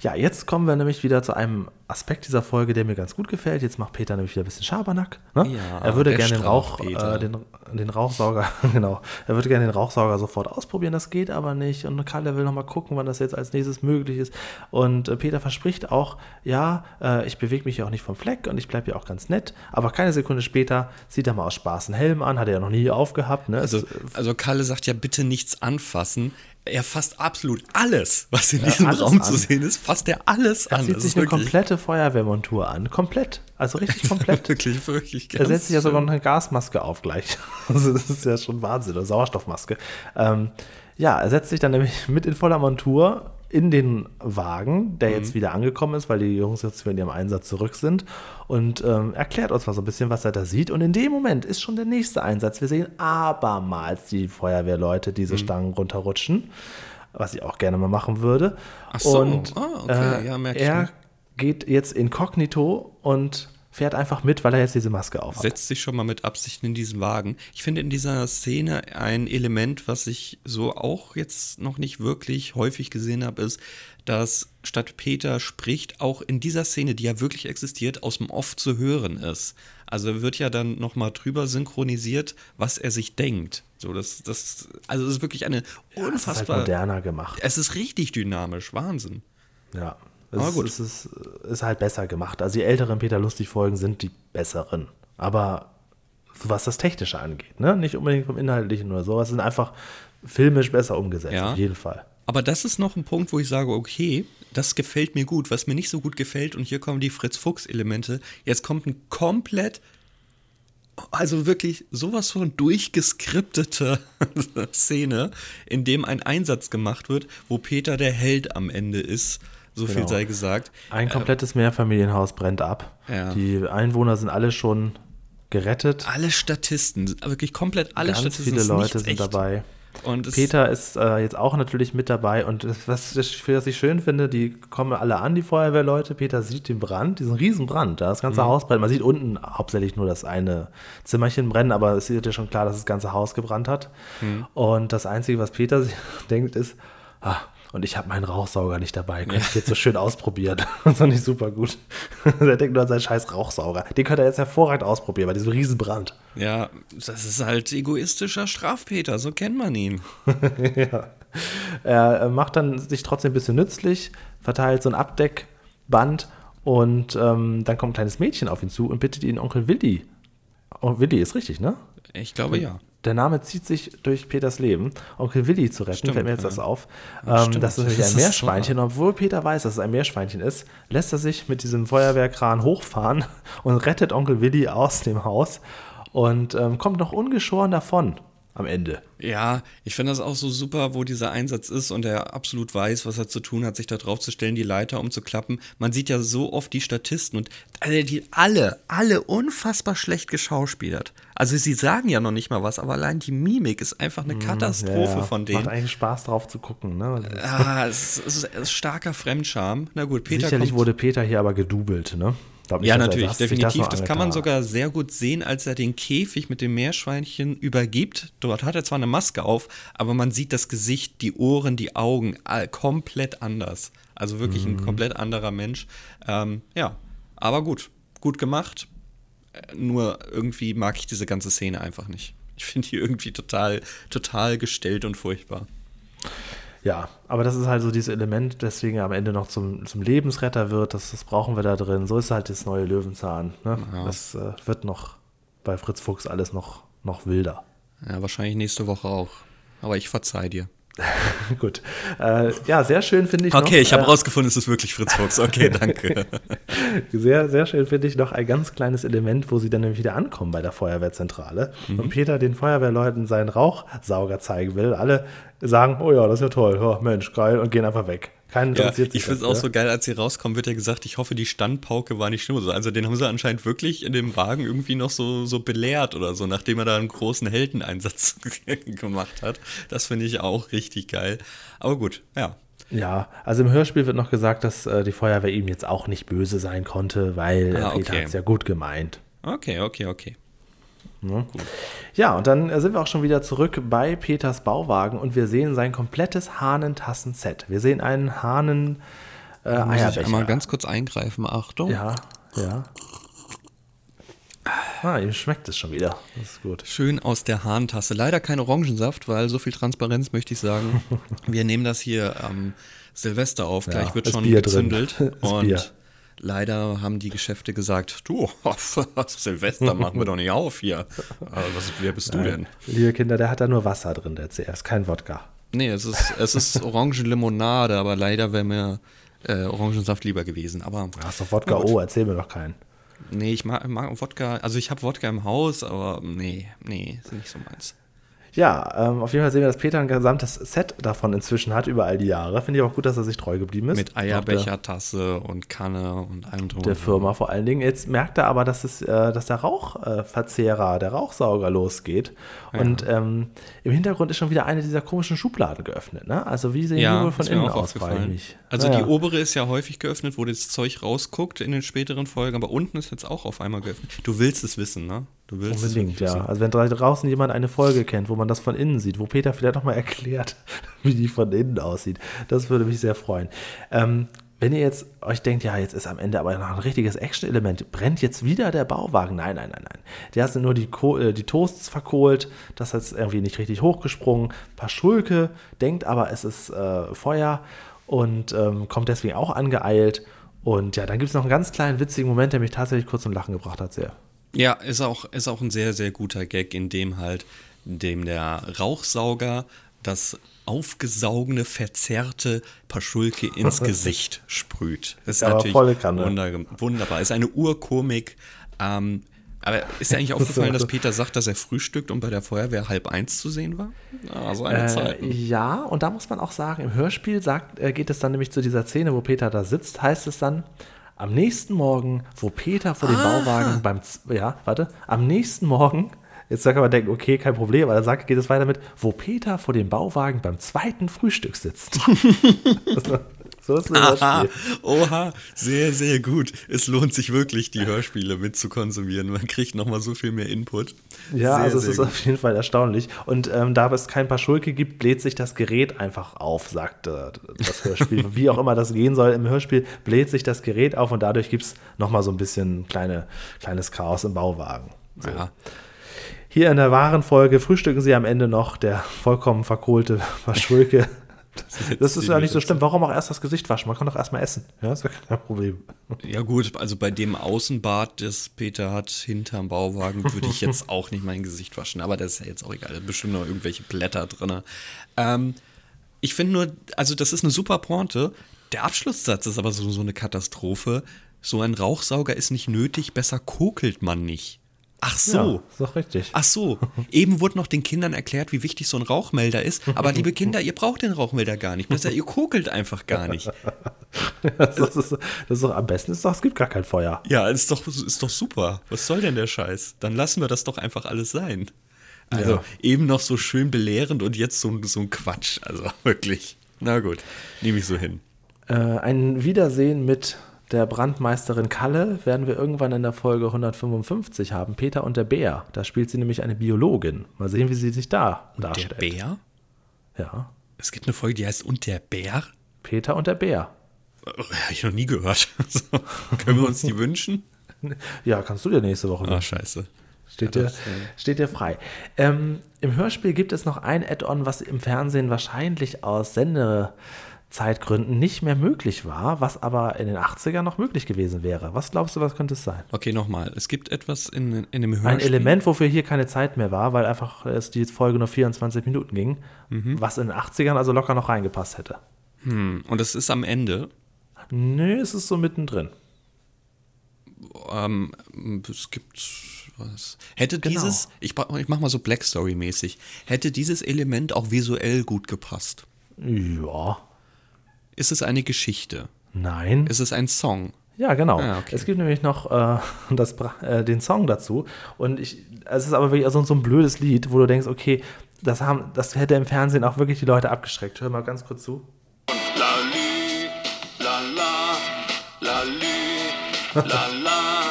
Ja, jetzt kommen wir nämlich wieder zu einem Aspekt dieser Folge, der mir ganz gut gefällt. Jetzt macht Peter nämlich wieder ein bisschen Schabernack. Ne? Ja, er würde gerne den, Rauch, äh, den, den Rauchsauger, genau, er würde gerne den Rauchsauger sofort ausprobieren, das geht aber nicht. Und Karl, will nochmal gucken, wann das jetzt als nächstes möglich ist. Und äh, Peter verspricht auch, ja, äh, ich bewege mich ja auch nicht vom Fleck und ich bleibe ja auch ganz nett. Aber keine Sekunde später zieht er mal aus Spaß einen Helm an, hat er ja noch nie aufgehabt. Ne? Also, also Kalle sagt ja, bitte nichts anfassen er fasst absolut alles, was in ja, diesem Raum an. zu sehen ist, fasst er alles er an. Er zieht sich eine komplette Feuerwehrmontur an. Komplett. Also richtig komplett. wirklich, wirklich. Er setzt sich ja sogar noch eine Gasmaske auf gleich. Also das ist ja schon Wahnsinn. Eine Sauerstoffmaske. Ähm, ja, er setzt sich dann nämlich mit in voller Montur in den Wagen, der mhm. jetzt wieder angekommen ist, weil die Jungs jetzt wieder in ihrem Einsatz zurück sind und ähm, erklärt uns mal so ein bisschen, was er da sieht. Und in dem Moment ist schon der nächste Einsatz. Wir sehen abermals die Feuerwehrleute diese mhm. Stangen runterrutschen, was ich auch gerne mal machen würde. Ach so, und, ah, okay. äh, ja, er geht jetzt inkognito und fährt einfach mit, weil er jetzt diese Maske aufhat. Setzt sich schon mal mit Absichten in diesen Wagen. Ich finde in dieser Szene ein Element, was ich so auch jetzt noch nicht wirklich häufig gesehen habe, ist, dass statt Peter spricht, auch in dieser Szene, die ja wirklich existiert, aus dem Off zu hören ist. Also wird ja dann nochmal drüber synchronisiert, was er sich denkt. So, das, das, also es ist wirklich eine unfassbar. Ja, es ist halt moderner gemacht. Es ist richtig dynamisch, Wahnsinn. Ja, es, gut. Es ist, ist halt besser gemacht. Also die älteren Peter Lustig-Folgen sind die besseren. Aber was das Technische angeht, ne? Nicht unbedingt vom Inhaltlichen oder so. Es sind einfach filmisch besser umgesetzt, ja. auf jeden Fall. Aber das ist noch ein Punkt, wo ich sage, okay, das gefällt mir gut. Was mir nicht so gut gefällt, und hier kommen die Fritz-Fuchs-Elemente, jetzt kommt ein komplett also wirklich sowas von durchgeskriptete Szene, in dem ein Einsatz gemacht wird, wo Peter der Held am Ende ist. So genau. viel sei gesagt. Ein komplettes Mehrfamilienhaus brennt ab. Ja. Die Einwohner sind alle schon gerettet. Alle Statisten, wirklich komplett alle Ganz Statisten. Viele Leute sind echt. dabei. Und Peter ist äh, jetzt auch natürlich mit dabei und das, was, was, ich schön finde, die kommen alle an, die Feuerwehrleute. Peter sieht den Brand, diesen riesen Brand, da das ganze mhm. Haus brennt. Man sieht unten hauptsächlich nur das eine Zimmerchen brennen, aber es ist ja schon klar, dass das ganze Haus gebrannt hat. Mhm. Und das Einzige, was Peter denkt, ist, ah, und ich habe meinen Rauchsauger nicht dabei. Könnte ich jetzt so schön ausprobieren. Das fand ich super gut. er denkt nur an seinen scheiß Rauchsauger. Den könnte er jetzt hervorragend ausprobieren bei diesem Riesenbrand. Ja, das ist halt egoistischer Strafpeter, so kennt man ihn. ja. Er macht dann sich trotzdem ein bisschen nützlich, verteilt so ein Abdeckband und ähm, dann kommt ein kleines Mädchen auf ihn zu und bittet ihn Onkel Willi. Oh, Willi ist richtig, ne? Ich glaube ja der Name zieht sich durch Peters Leben. Onkel Willi zu retten, stimmt, fällt mir jetzt ja. das auf. Ja, ähm, das ist nämlich ein Meerschweinchen. Und obwohl Peter weiß, dass es ein Meerschweinchen ist, lässt er sich mit diesem Feuerwehrkran hochfahren und rettet Onkel Willi aus dem Haus und ähm, kommt noch ungeschoren davon am Ende. Ja, ich finde das auch so super, wo dieser Einsatz ist und er absolut weiß, was er zu tun hat, sich da drauf zu stellen, die Leiter umzuklappen. Man sieht ja so oft die Statisten und die alle, alle unfassbar schlecht geschauspielert. Also sie sagen ja noch nicht mal was, aber allein die Mimik ist einfach eine mm, Katastrophe ja, ja. von denen. Macht eigentlich Spaß drauf zu gucken, ne? Ah, es ist, es ist starker Fremdscham. Na gut, Peter Sicherlich wurde Peter hier aber gedoubelt, ne? Ja, natürlich, das, definitiv. Das, das kann man sogar sehr gut sehen, als er den Käfig mit dem Meerschweinchen übergibt. Dort hat er zwar eine Maske auf, aber man sieht das Gesicht, die Ohren, die Augen komplett anders. Also wirklich mhm. ein komplett anderer Mensch. Ähm, ja, aber gut, gut gemacht. Nur irgendwie mag ich diese ganze Szene einfach nicht. Ich finde die irgendwie total, total gestellt und furchtbar. Ja, aber das ist halt so dieses Element, deswegen am Ende noch zum, zum Lebensretter wird. Das, das brauchen wir da drin. So ist halt das neue Löwenzahn. Ne? Ja. Das äh, wird noch bei Fritz Fuchs alles noch, noch wilder. Ja, wahrscheinlich nächste Woche auch. Aber ich verzeih dir. Gut. Äh, ja, sehr schön finde ich. Okay, noch, ich habe äh, rausgefunden, es ist wirklich Fritz Fuchs. Okay, danke. sehr, sehr schön finde ich noch ein ganz kleines Element, wo sie dann nämlich wieder ankommen bei der Feuerwehrzentrale mhm. und Peter den Feuerwehrleuten seinen Rauchsauger zeigen will. Alle sagen, oh ja, das ist ja toll, oh, Mensch, geil, und gehen einfach weg. Keinen ja, ich finde es auch so geil, als sie rauskommen, wird ja gesagt, ich hoffe, die Standpauke war nicht schlimm. Also den haben sie anscheinend wirklich in dem Wagen irgendwie noch so, so belehrt oder so, nachdem er da einen großen Heldeneinsatz gemacht hat. Das finde ich auch richtig geil. Aber gut, ja. Ja, also im Hörspiel wird noch gesagt, dass äh, die Feuerwehr ihm jetzt auch nicht böse sein konnte, weil ah, okay. Peter hat es ja gut gemeint. Okay, okay, okay. Ne? Ja, und dann sind wir auch schon wieder zurück bei Peters Bauwagen und wir sehen sein komplettes Hahnentassen-Set. Wir sehen einen Hahnen äh, da muss ich einmal ganz kurz eingreifen, Achtung. Ja, ja. Ah, ihm schmeckt es schon wieder. Das ist gut. Schön aus der Hahntasse. Leider kein Orangensaft, weil so viel Transparenz möchte ich sagen. wir nehmen das hier am ähm, Silvester auf. Gleich ja, wird schon Bier gezündelt. und Bier. Leider haben die Geschäfte gesagt, du, Silvester machen wir doch nicht auf hier. Was, wer bist du Nein. denn? Liebe Kinder, der hat da nur Wasser drin, der CS, kein Wodka. Nee, es ist, es ist Orangenlimonade, aber leider wäre mir äh, Orangensaft lieber gewesen. Aber, Hast du Wodka? Oh, erzähl mir doch keinen. Nee, ich mag, mag Wodka, also ich habe Wodka im Haus, aber nee, nee, ist nicht so meins. Ja, ähm, auf jeden Fall sehen wir, dass Peter ein gesamtes Set davon inzwischen hat über all die Jahre. Finde ich auch gut, dass er sich treu geblieben ist. Mit Eierbecher, Tasse und Kanne und allem drum. Der Firma vor allen Dingen. Jetzt merkt er aber, dass, es, äh, dass der Rauchverzehrer, der Rauchsauger losgeht. Ja. Und ähm, im Hintergrund ist schon wieder eine dieser komischen Schubladen geöffnet. Ne? Also wie sehen ja, die wohl von innen aus, frage mich. Also naja. die obere ist ja häufig geöffnet, wo das Zeug rausguckt in den späteren Folgen, aber unten ist jetzt auch auf einmal geöffnet. Du willst es wissen, ne? Du willst Unbedingt, ja. Also wenn draußen jemand eine Folge kennt, wo man das von innen sieht, wo Peter vielleicht nochmal erklärt, wie die von innen aussieht, das würde mich sehr freuen. Ähm, wenn ihr jetzt euch denkt, ja, jetzt ist am Ende aber noch ein richtiges Action-Element, brennt jetzt wieder der Bauwagen? Nein, nein, nein, nein. Der hat nur die, äh, die Toasts verkohlt, das hat irgendwie nicht richtig hochgesprungen. Paschulke denkt aber, es ist äh, Feuer und ähm, kommt deswegen auch angeeilt. Und ja, dann gibt es noch einen ganz kleinen witzigen Moment, der mich tatsächlich kurz zum Lachen gebracht hat, sehr. Ja, ist auch, ist auch ein sehr, sehr guter Gag, in dem halt, dem der Rauchsauger das aufgesaugene, verzerrte Paschulke ins Gesicht sprüht. Das ist ja, natürlich wunder, wunderbar. Ist eine Urkomik. Ähm, Aber ist dir eigentlich aufgefallen, dass Peter sagt, dass er frühstückt und bei der Feuerwehr halb eins zu sehen war? Ah, so eine äh, Zeit. Ja, und da muss man auch sagen, im Hörspiel sagt, äh, geht es dann nämlich zu dieser Szene, wo Peter da sitzt, heißt es dann, am nächsten Morgen, wo Peter vor dem ah. Bauwagen beim, ja, warte, am nächsten Morgen, jetzt kann man denken, okay, kein Problem, aber dann sagt, geht es weiter mit, wo Peter vor dem Bauwagen beim zweiten Frühstück sitzt. So ist ein Hörspiel. Oha, sehr, sehr gut. Es lohnt sich wirklich, die Hörspiele mit zu konsumieren. Man kriegt nochmal so viel mehr Input. Ja, sehr, also es ist gut. auf jeden Fall erstaunlich. Und ähm, da es kein paar Schulke gibt, bläht sich das Gerät einfach auf, sagt äh, das Hörspiel. Wie auch immer das gehen soll, im Hörspiel bläht sich das Gerät auf und dadurch gibt es nochmal so ein bisschen kleine, kleines Chaos im Bauwagen. So. Ja. Hier in der wahren Folge frühstücken sie am Ende noch der vollkommen verkohlte Verschulke das, das ist ja nicht so schlimm. Warum auch erst das Gesicht waschen? Man kann doch erstmal essen. Ja, das ist ja kein Problem. Ja, gut, also bei dem Außenbad, das Peter hat hinterm Bauwagen, würde ich jetzt auch nicht mein Gesicht waschen. Aber das ist ja jetzt auch egal. Da sind bestimmt noch irgendwelche Blätter drin. Ähm, ich finde nur, also das ist eine super Pointe. Der Abschlusssatz ist aber so, so eine Katastrophe. So ein Rauchsauger ist nicht nötig, besser kokelt man nicht. Ach so. Ja, ist doch richtig. Ach so. Eben wurde noch den Kindern erklärt, wie wichtig so ein Rauchmelder ist. Aber liebe Kinder, ihr braucht den Rauchmelder gar nicht. Besser, ihr kokelt einfach gar nicht. das, ist, das ist doch am besten, ist doch, es gibt gar kein Feuer. Ja, ist doch, ist doch super. Was soll denn der Scheiß? Dann lassen wir das doch einfach alles sein. Also ja. eben noch so schön belehrend und jetzt so, so ein Quatsch. Also wirklich. Na gut, nehme ich so hin. Äh, ein Wiedersehen mit der Brandmeisterin Kalle werden wir irgendwann in der Folge 155 haben. Peter und der Bär. Da spielt sie nämlich eine Biologin. Mal sehen, wie sie sich da und darstellt. Der Bär? Ja. Es gibt eine Folge, die heißt Und der Bär? Peter und der Bär. Habe ich noch nie gehört. So, können wir uns die wünschen? Ja, kannst du dir nächste Woche wünschen. Ah, scheiße. Steht, ja, dir, steht dir frei. Ähm, Im Hörspiel gibt es noch ein Add-on, was im Fernsehen wahrscheinlich aus Sende Zeitgründen nicht mehr möglich war, was aber in den 80ern noch möglich gewesen wäre. Was glaubst du, was könnte es sein? Okay, nochmal. Es gibt etwas in, in dem Hörspiel. Ein Element, wofür hier keine Zeit mehr war, weil einfach es die Folge nur 24 Minuten ging, mhm. was in den 80ern also locker noch reingepasst hätte. Hm. Und es ist am Ende? Nö, es ist so mittendrin. Ähm, es gibt was. Hätte genau. dieses, ich, ich mach mal so Black Story-mäßig, hätte dieses Element auch visuell gut gepasst? Ja. Ist es eine Geschichte? Nein. Ist es ein Song? Ja, genau. Ah, okay. Es gibt nämlich noch äh, das, äh, den Song dazu. Und ich, es ist aber wirklich so, so ein blödes Lied, wo du denkst, okay, das, haben, das hätte im Fernsehen auch wirklich die Leute abgeschreckt. Hör mal ganz kurz zu. Lali, la la, lali, la la,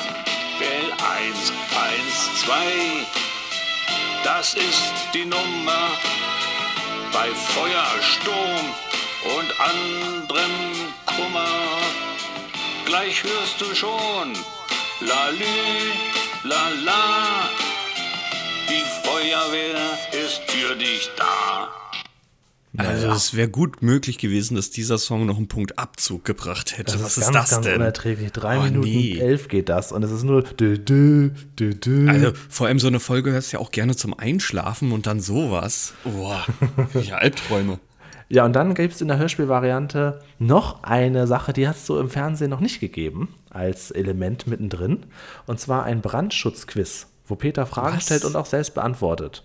Bell 1, 1, 2. Das ist die Nummer bei Feuer, Sturm und anderem Kummer. Gleich hörst du schon, lalü, lala, die Feuerwehr ist für dich da. Also ja. es wäre gut möglich gewesen, dass dieser Song noch einen Punkt Abzug gebracht hätte. Das Was ist, ganz, das ganz denn? unerträglich. Drei oh, Minuten nee. elf geht das und es ist nur dü, dü, dü, dü. Also vor allem so eine Folge hörst du ja auch gerne zum Einschlafen und dann sowas. Boah, ja, Albträume. Ja, und dann gibt es in der Hörspielvariante noch eine Sache, die hat es so im Fernsehen noch nicht gegeben, als Element mittendrin. Und zwar ein Brandschutzquiz, wo Peter Fragen Was? stellt und auch selbst beantwortet.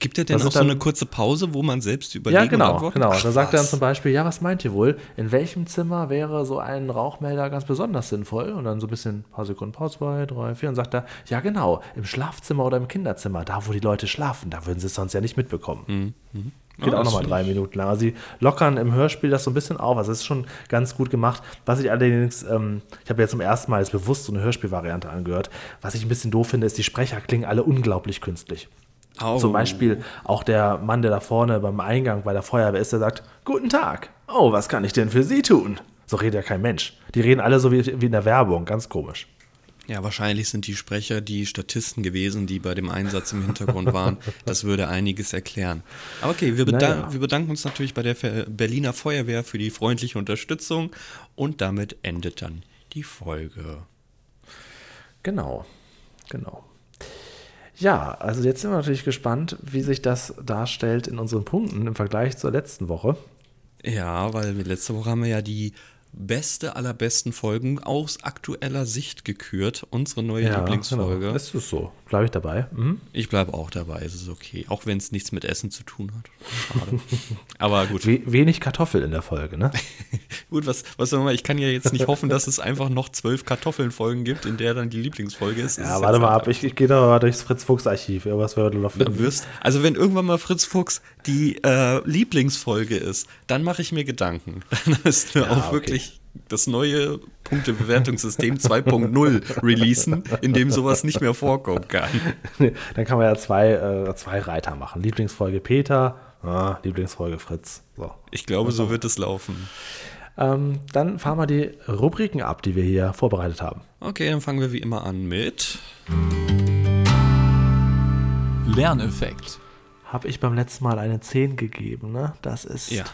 Gibt er denn auch so eine kurze Pause, wo man selbst überlegt? Ja, genau, genau. Ach, da sagt er dann zum Beispiel, ja, was meint ihr wohl? In welchem Zimmer wäre so ein Rauchmelder ganz besonders sinnvoll? Und dann so ein bisschen, ein paar Sekunden Pause, zwei, drei, vier. Und sagt er, ja, genau, im Schlafzimmer oder im Kinderzimmer, da wo die Leute schlafen, da würden sie es sonst ja nicht mitbekommen. Mhm. Mhm. Geht oh, auch nochmal drei Minuten lang. Also sie lockern im Hörspiel das so ein bisschen auf. Also es ist schon ganz gut gemacht. Was ich allerdings, ähm, ich habe jetzt zum ersten Mal jetzt bewusst so eine Hörspielvariante angehört. Was ich ein bisschen doof finde, ist, die Sprecher klingen alle unglaublich künstlich. Oh. Zum Beispiel auch der Mann, der da vorne beim Eingang bei der Feuerwehr ist, der sagt, Guten Tag. Oh, was kann ich denn für Sie tun? So redet ja kein Mensch. Die reden alle so wie, wie in der Werbung. Ganz komisch. Ja, wahrscheinlich sind die Sprecher die Statisten gewesen, die bei dem Einsatz im Hintergrund waren. Das würde einiges erklären. Aber okay, wir, bedan naja. wir bedanken uns natürlich bei der Berliner Feuerwehr für die freundliche Unterstützung und damit endet dann die Folge. Genau, genau. Ja, also jetzt sind wir natürlich gespannt, wie sich das darstellt in unseren Punkten im Vergleich zur letzten Woche. Ja, weil letzte Woche haben wir ja die beste aller besten Folgen aus aktueller Sicht gekürt. Unsere neue ja, Lieblingsfolge. Genau. Ist es so? Bleibe ich dabei? Mhm. Ich bleibe auch dabei, es ist okay. Auch wenn es nichts mit Essen zu tun hat. Schade. Aber gut. We wenig Kartoffel in der Folge, ne? gut, was, was soll man, ich kann ja jetzt nicht hoffen, dass es einfach noch zwölf Kartoffeln-Folgen gibt, in der dann die Lieblingsfolge ist. Ja, warte mal ab, ich, ich gehe da mal durchs Fritz-Fuchs-Archiv. Was wir noch finden. Wirst, also, wenn irgendwann mal Fritz Fuchs die äh, Lieblingsfolge ist, dann mache ich mir Gedanken. Dann ist ja, auch okay. wirklich das neue Punktebewertungssystem 2.0 releasen, in dem sowas nicht mehr vorkommen kann. Dann kann man ja zwei, äh, zwei Reiter machen. Lieblingsfolge Peter, ah, Lieblingsfolge Fritz. So. Ich glaube, so wird es laufen. Ähm, dann fahren wir die Rubriken ab, die wir hier vorbereitet haben. Okay, dann fangen wir wie immer an mit Lerneffekt. Habe ich beim letzten Mal eine 10 gegeben, ne? Das ist ja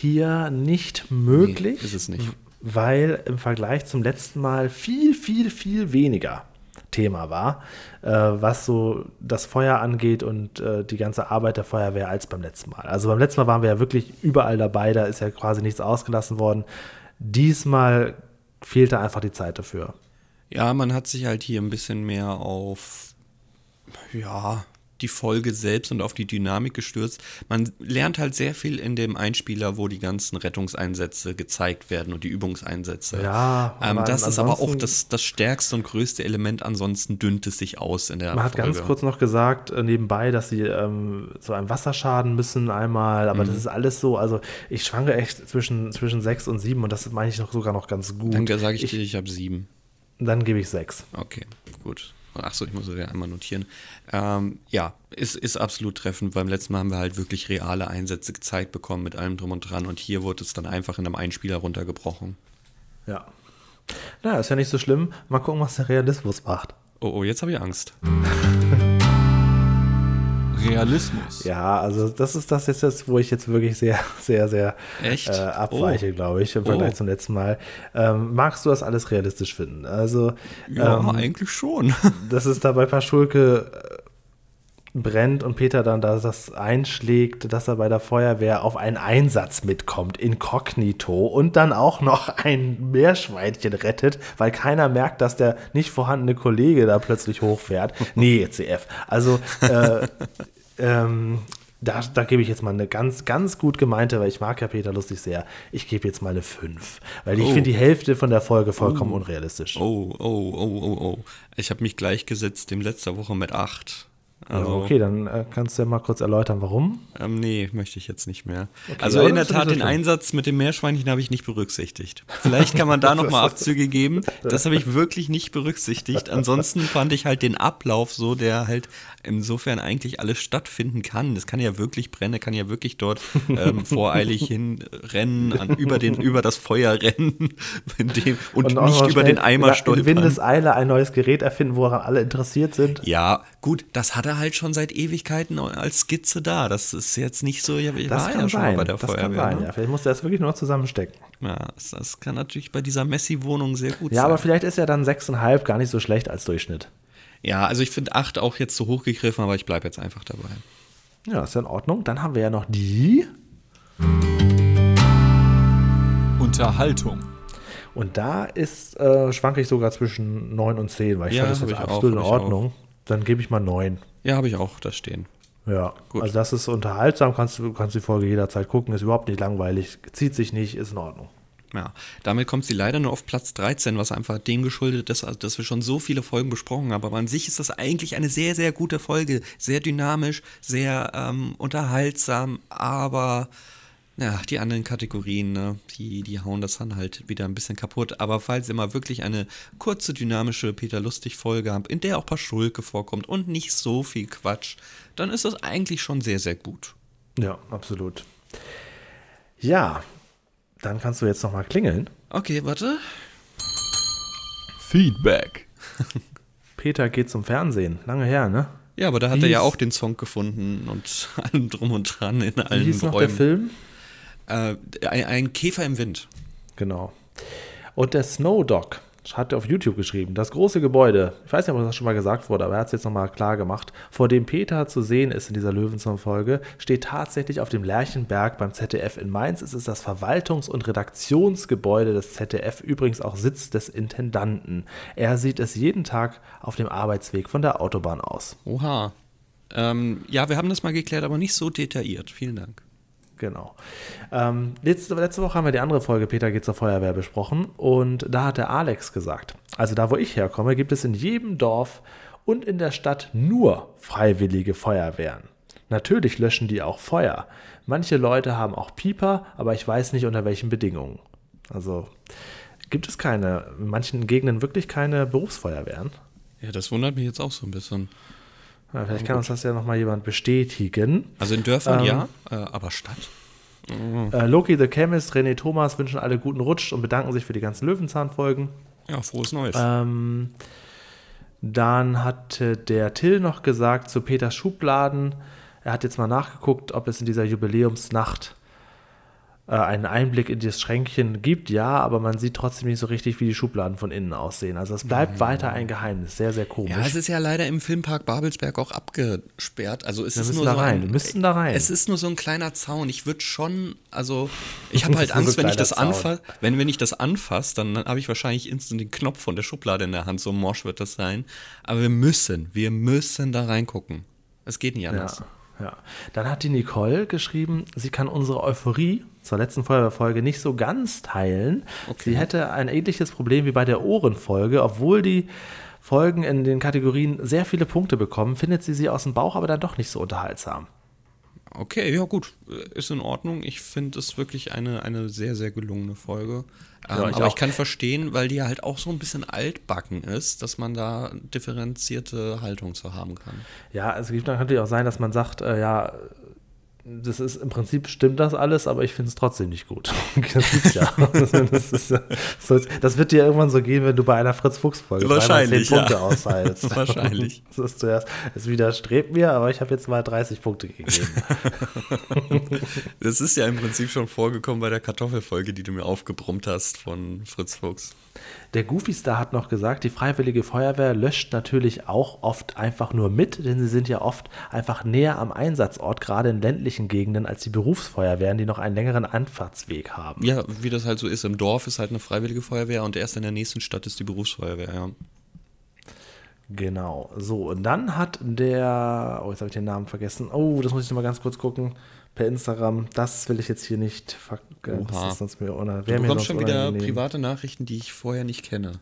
hier nicht möglich. Nee, ist es nicht. Weil im Vergleich zum letzten Mal viel, viel, viel weniger Thema war, äh, was so das Feuer angeht und äh, die ganze Arbeit der Feuerwehr als beim letzten Mal. Also beim letzten Mal waren wir ja wirklich überall dabei, da ist ja quasi nichts ausgelassen worden. Diesmal fehlte einfach die Zeit dafür. Ja, man hat sich halt hier ein bisschen mehr auf, ja, die Folge selbst und auf die Dynamik gestürzt. Man lernt halt sehr viel in dem Einspieler, wo die ganzen Rettungseinsätze gezeigt werden und die Übungseinsätze. Ja, ähm, das ist aber auch das, das stärkste und größte Element. Ansonsten dünnt es sich aus in der Man Folge. hat ganz kurz noch gesagt äh, nebenbei, dass sie ähm, zu einem Wasserschaden müssen einmal, aber mhm. das ist alles so. Also ich schwanke echt zwischen, zwischen sechs und sieben und das meine ich noch sogar noch ganz gut. Dann sage ich, ich dir, ich habe sieben. Dann gebe ich sechs. Okay, gut. Achso, ich muss es ja einmal notieren. Ähm, ja, ist, ist absolut treffend. Beim letzten Mal haben wir halt wirklich reale Einsätze gezeigt bekommen mit allem drum und dran und hier wurde es dann einfach in einem Einspieler runtergebrochen. Ja. Na, ist ja nicht so schlimm. Mal gucken, was der Realismus macht. Oh, oh, jetzt habe ich Angst. Realismus. Ja, also das ist das jetzt, wo ich jetzt wirklich sehr, sehr, sehr äh, abweiche, oh. glaube ich, im Vergleich oh. zum letzten Mal. Ähm, magst du das alles realistisch finden? Also ja, ähm, eigentlich schon. das ist da bei Paschulke äh, brennt und Peter dann da das einschlägt, dass er bei der Feuerwehr auf einen Einsatz mitkommt, inkognito und dann auch noch ein Meerschweinchen rettet, weil keiner merkt, dass der nicht vorhandene Kollege da plötzlich hochfährt. Nee, CF. Also äh, ähm, da, da gebe ich jetzt mal eine ganz, ganz gut gemeinte, weil ich mag ja Peter Lustig sehr. Ich gebe jetzt mal eine 5. Weil ich oh. finde die Hälfte von der Folge vollkommen oh. unrealistisch. Oh, oh, oh, oh, oh. Ich habe mich gleichgesetzt dem letzter Woche mit 8. Also, ja, okay, dann äh, kannst du ja mal kurz erläutern, warum. Ähm, nee, möchte ich jetzt nicht mehr. Okay, also in der Tat, den Einsatz mit dem Meerschweinchen habe ich nicht berücksichtigt. Vielleicht kann man da nochmal Abzüge geben. Das habe ich wirklich nicht berücksichtigt. Ansonsten fand ich halt den Ablauf so, der halt insofern eigentlich alles stattfinden kann. Das kann ja wirklich brennen, kann ja wirklich dort ähm, voreilig hinrennen, an, über, den, über das Feuer rennen dem, und, und nicht über den Eimer stolpern. In Windeseile ein neues Gerät erfinden, woran alle interessiert sind. Ja, gut, das hat er halt schon seit Ewigkeiten als Skizze da. Das ist jetzt nicht so, ja, ich das war ja schon sein. bei der das Feuerwehr. Kann sein, ne? ja. Vielleicht muss er das wirklich nur zusammenstecken. Ja, das, das kann natürlich bei dieser Messi-Wohnung sehr gut ja, sein. Ja, aber vielleicht ist ja dann 6,5 gar nicht so schlecht als Durchschnitt. Ja, also ich finde 8 auch jetzt zu hoch gegriffen, aber ich bleibe jetzt einfach dabei. Ja, ist ja in Ordnung. Dann haben wir ja noch die Unterhaltung. Und da ist, äh, schwanke ich sogar zwischen 9 und 10, weil ich ja, fand das absolut auch, in Ordnung. Dann gebe ich mal 9. Ja, habe ich auch da stehen. Ja, Gut. also das ist unterhaltsam, kannst du kannst die Folge jederzeit gucken, ist überhaupt nicht langweilig, zieht sich nicht, ist in Ordnung. Ja, damit kommt sie leider nur auf Platz 13, was einfach dem geschuldet ist, also dass wir schon so viele Folgen besprochen haben. Aber an sich ist das eigentlich eine sehr, sehr gute Folge. Sehr dynamisch, sehr ähm, unterhaltsam, aber ja, die anderen Kategorien, ne, die, die hauen das dann halt wieder ein bisschen kaputt. Aber falls ihr mal wirklich eine kurze, dynamische Peter Lustig-Folge habt, in der auch ein paar Schulke vorkommt und nicht so viel Quatsch, dann ist das eigentlich schon sehr, sehr gut. Ja, absolut. Ja, dann kannst du jetzt nochmal klingeln. Okay, warte. Feedback. Peter geht zum Fernsehen. Lange her, ne? Ja, aber da hat Wie er ja auch den Song gefunden und allem drum und dran in allen Wie hieß Räumen. Noch der Film? Äh, ein, ein, Käfer im Wind. Genau. Und der Snow Dog hat auf YouTube geschrieben, das große Gebäude, ich weiß nicht, ob das schon mal gesagt wurde, aber er hat es jetzt nochmal klar gemacht, vor dem Peter zu sehen ist in dieser Löwenzahn-Folge, steht tatsächlich auf dem Lerchenberg beim ZDF in Mainz. Es ist das Verwaltungs- und Redaktionsgebäude des ZDF, übrigens auch Sitz des Intendanten. Er sieht es jeden Tag auf dem Arbeitsweg von der Autobahn aus. Oha. Ähm, ja, wir haben das mal geklärt, aber nicht so detailliert. Vielen Dank. Genau. Ähm, letzte, letzte, Woche haben wir die andere Folge Peter geht zur Feuerwehr besprochen und da hat der Alex gesagt, also da wo ich herkomme, gibt es in jedem Dorf und in der Stadt nur freiwillige Feuerwehren. Natürlich löschen die auch Feuer. Manche Leute haben auch Pieper, aber ich weiß nicht unter welchen Bedingungen. Also gibt es keine, in manchen Gegenden wirklich keine Berufsfeuerwehren. Ja, das wundert mich jetzt auch so ein bisschen. Ja, vielleicht kann uns das ja nochmal jemand bestätigen. Also in Dörfern ähm, ja, äh, aber Stadt. Äh, Loki the Chemist, René Thomas wünschen alle guten Rutsch und bedanken sich für die ganzen Löwenzahnfolgen. Ja, frohes Neues. Ähm, dann hat der Till noch gesagt zu Peters Schubladen, er hat jetzt mal nachgeguckt, ob es in dieser Jubiläumsnacht einen Einblick in das Schränkchen gibt, ja, aber man sieht trotzdem nicht so richtig, wie die Schubladen von innen aussehen. Also es bleibt mhm. weiter ein Geheimnis. Sehr, sehr komisch. Ja, es ist ja leider im Filmpark Babelsberg auch abgesperrt. Also es Wir ist nur da so rein. Ein, Wir müssten da rein. Es ist nur so ein kleiner Zaun. Ich würde schon, also ich habe halt Angst, so wenn ich das anfasse, wenn, wenn ich das anfasse, dann habe ich wahrscheinlich instant den Knopf von der Schublade in der Hand. So morsch wird das sein. Aber wir müssen, wir müssen da reingucken. Es geht nicht anders. Ja. Ja. Dann hat die Nicole geschrieben, sie kann unsere Euphorie zur letzten Feuerwehrfolge nicht so ganz teilen. Okay. Sie hätte ein ähnliches Problem wie bei der Ohrenfolge, obwohl die Folgen in den Kategorien sehr viele Punkte bekommen, findet sie sie aus dem Bauch aber dann doch nicht so unterhaltsam. Okay, ja gut, ist in Ordnung. Ich finde es wirklich eine, eine sehr, sehr gelungene Folge. Ähm, ja, ich aber auch. ich kann verstehen, weil die halt auch so ein bisschen altbacken ist, dass man da differenzierte Haltung zu haben kann. Ja, also es kann natürlich auch sein, dass man sagt, äh, ja, das ist im Prinzip stimmt das alles, aber ich finde es trotzdem nicht gut. Das gibt's ja. Das, ist, das, wird dir irgendwann so gehen, wenn du bei einer Fritz Fuchs Folge Wahrscheinlich, 10 Punkte ja. ausheilst. Wahrscheinlich. Das ist zuerst, es widerstrebt mir, aber ich habe jetzt mal 30 Punkte gegeben. Das ist ja im Prinzip schon vorgekommen bei der Kartoffelfolge, die du mir aufgebrummt hast von Fritz Fuchs. Der Goofy Star hat noch gesagt, die Freiwillige Feuerwehr löscht natürlich auch oft einfach nur mit, denn sie sind ja oft einfach näher am Einsatzort, gerade in ländlichen Gegenden, als die Berufsfeuerwehren, die noch einen längeren Anfahrtsweg haben. Ja, wie das halt so ist. Im Dorf ist halt eine Freiwillige Feuerwehr und erst in der nächsten Stadt ist die Berufsfeuerwehr, ja. Genau, so, und dann hat der, oh, jetzt habe ich den Namen vergessen. Oh, das muss ich noch mal ganz kurz gucken per Instagram. Das will ich jetzt hier nicht vergessen. Das ist sonst mir oder, Du bekommst schon wieder private Nachrichten, die ich vorher nicht kenne.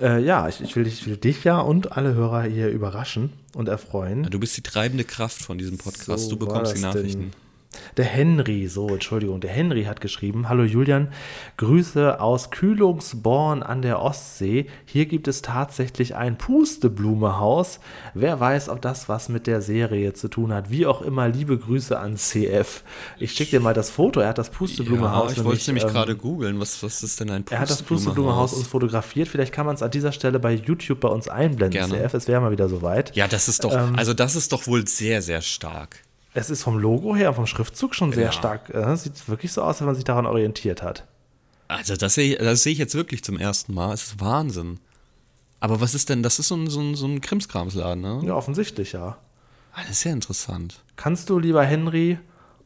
Äh, ja, ich, ich, will, ich, will, dich ja und alle Hörer hier überraschen und erfreuen. du bist die treibende Kraft von diesem Podcast. So du bekommst die Nachrichten. Denn? Der Henry, so, Entschuldigung, der Henry hat geschrieben: Hallo Julian, Grüße aus Kühlungsborn an der Ostsee. Hier gibt es tatsächlich ein Pusteblumehaus. Wer weiß, ob das was mit der Serie zu tun hat. Wie auch immer, liebe Grüße an CF. Ich schicke dir mal das Foto. Er hat das Pusteblumehaus. Ja, ich wollte nämlich ähm, gerade googeln. Was, was ist denn ein Pusteblumehaus? Er hat das Pusteblumehaus uns fotografiert. Vielleicht kann man es an dieser Stelle bei YouTube bei uns einblenden, Gerne. CF. Es wäre mal wieder soweit. Ja, das ist doch, ähm, also das ist doch wohl sehr, sehr stark es ist vom Logo her, vom Schriftzug schon sehr ja. stark. Äh, sieht wirklich so aus, wenn man sich daran orientiert hat. Also, das sehe das seh ich jetzt wirklich zum ersten Mal. Es ist Wahnsinn. Aber was ist denn, das ist so ein, so ein, so ein Krimskramsladen, ne? Ja, offensichtlich, ja. Ah, das ist ja interessant. Kannst du, lieber Henry,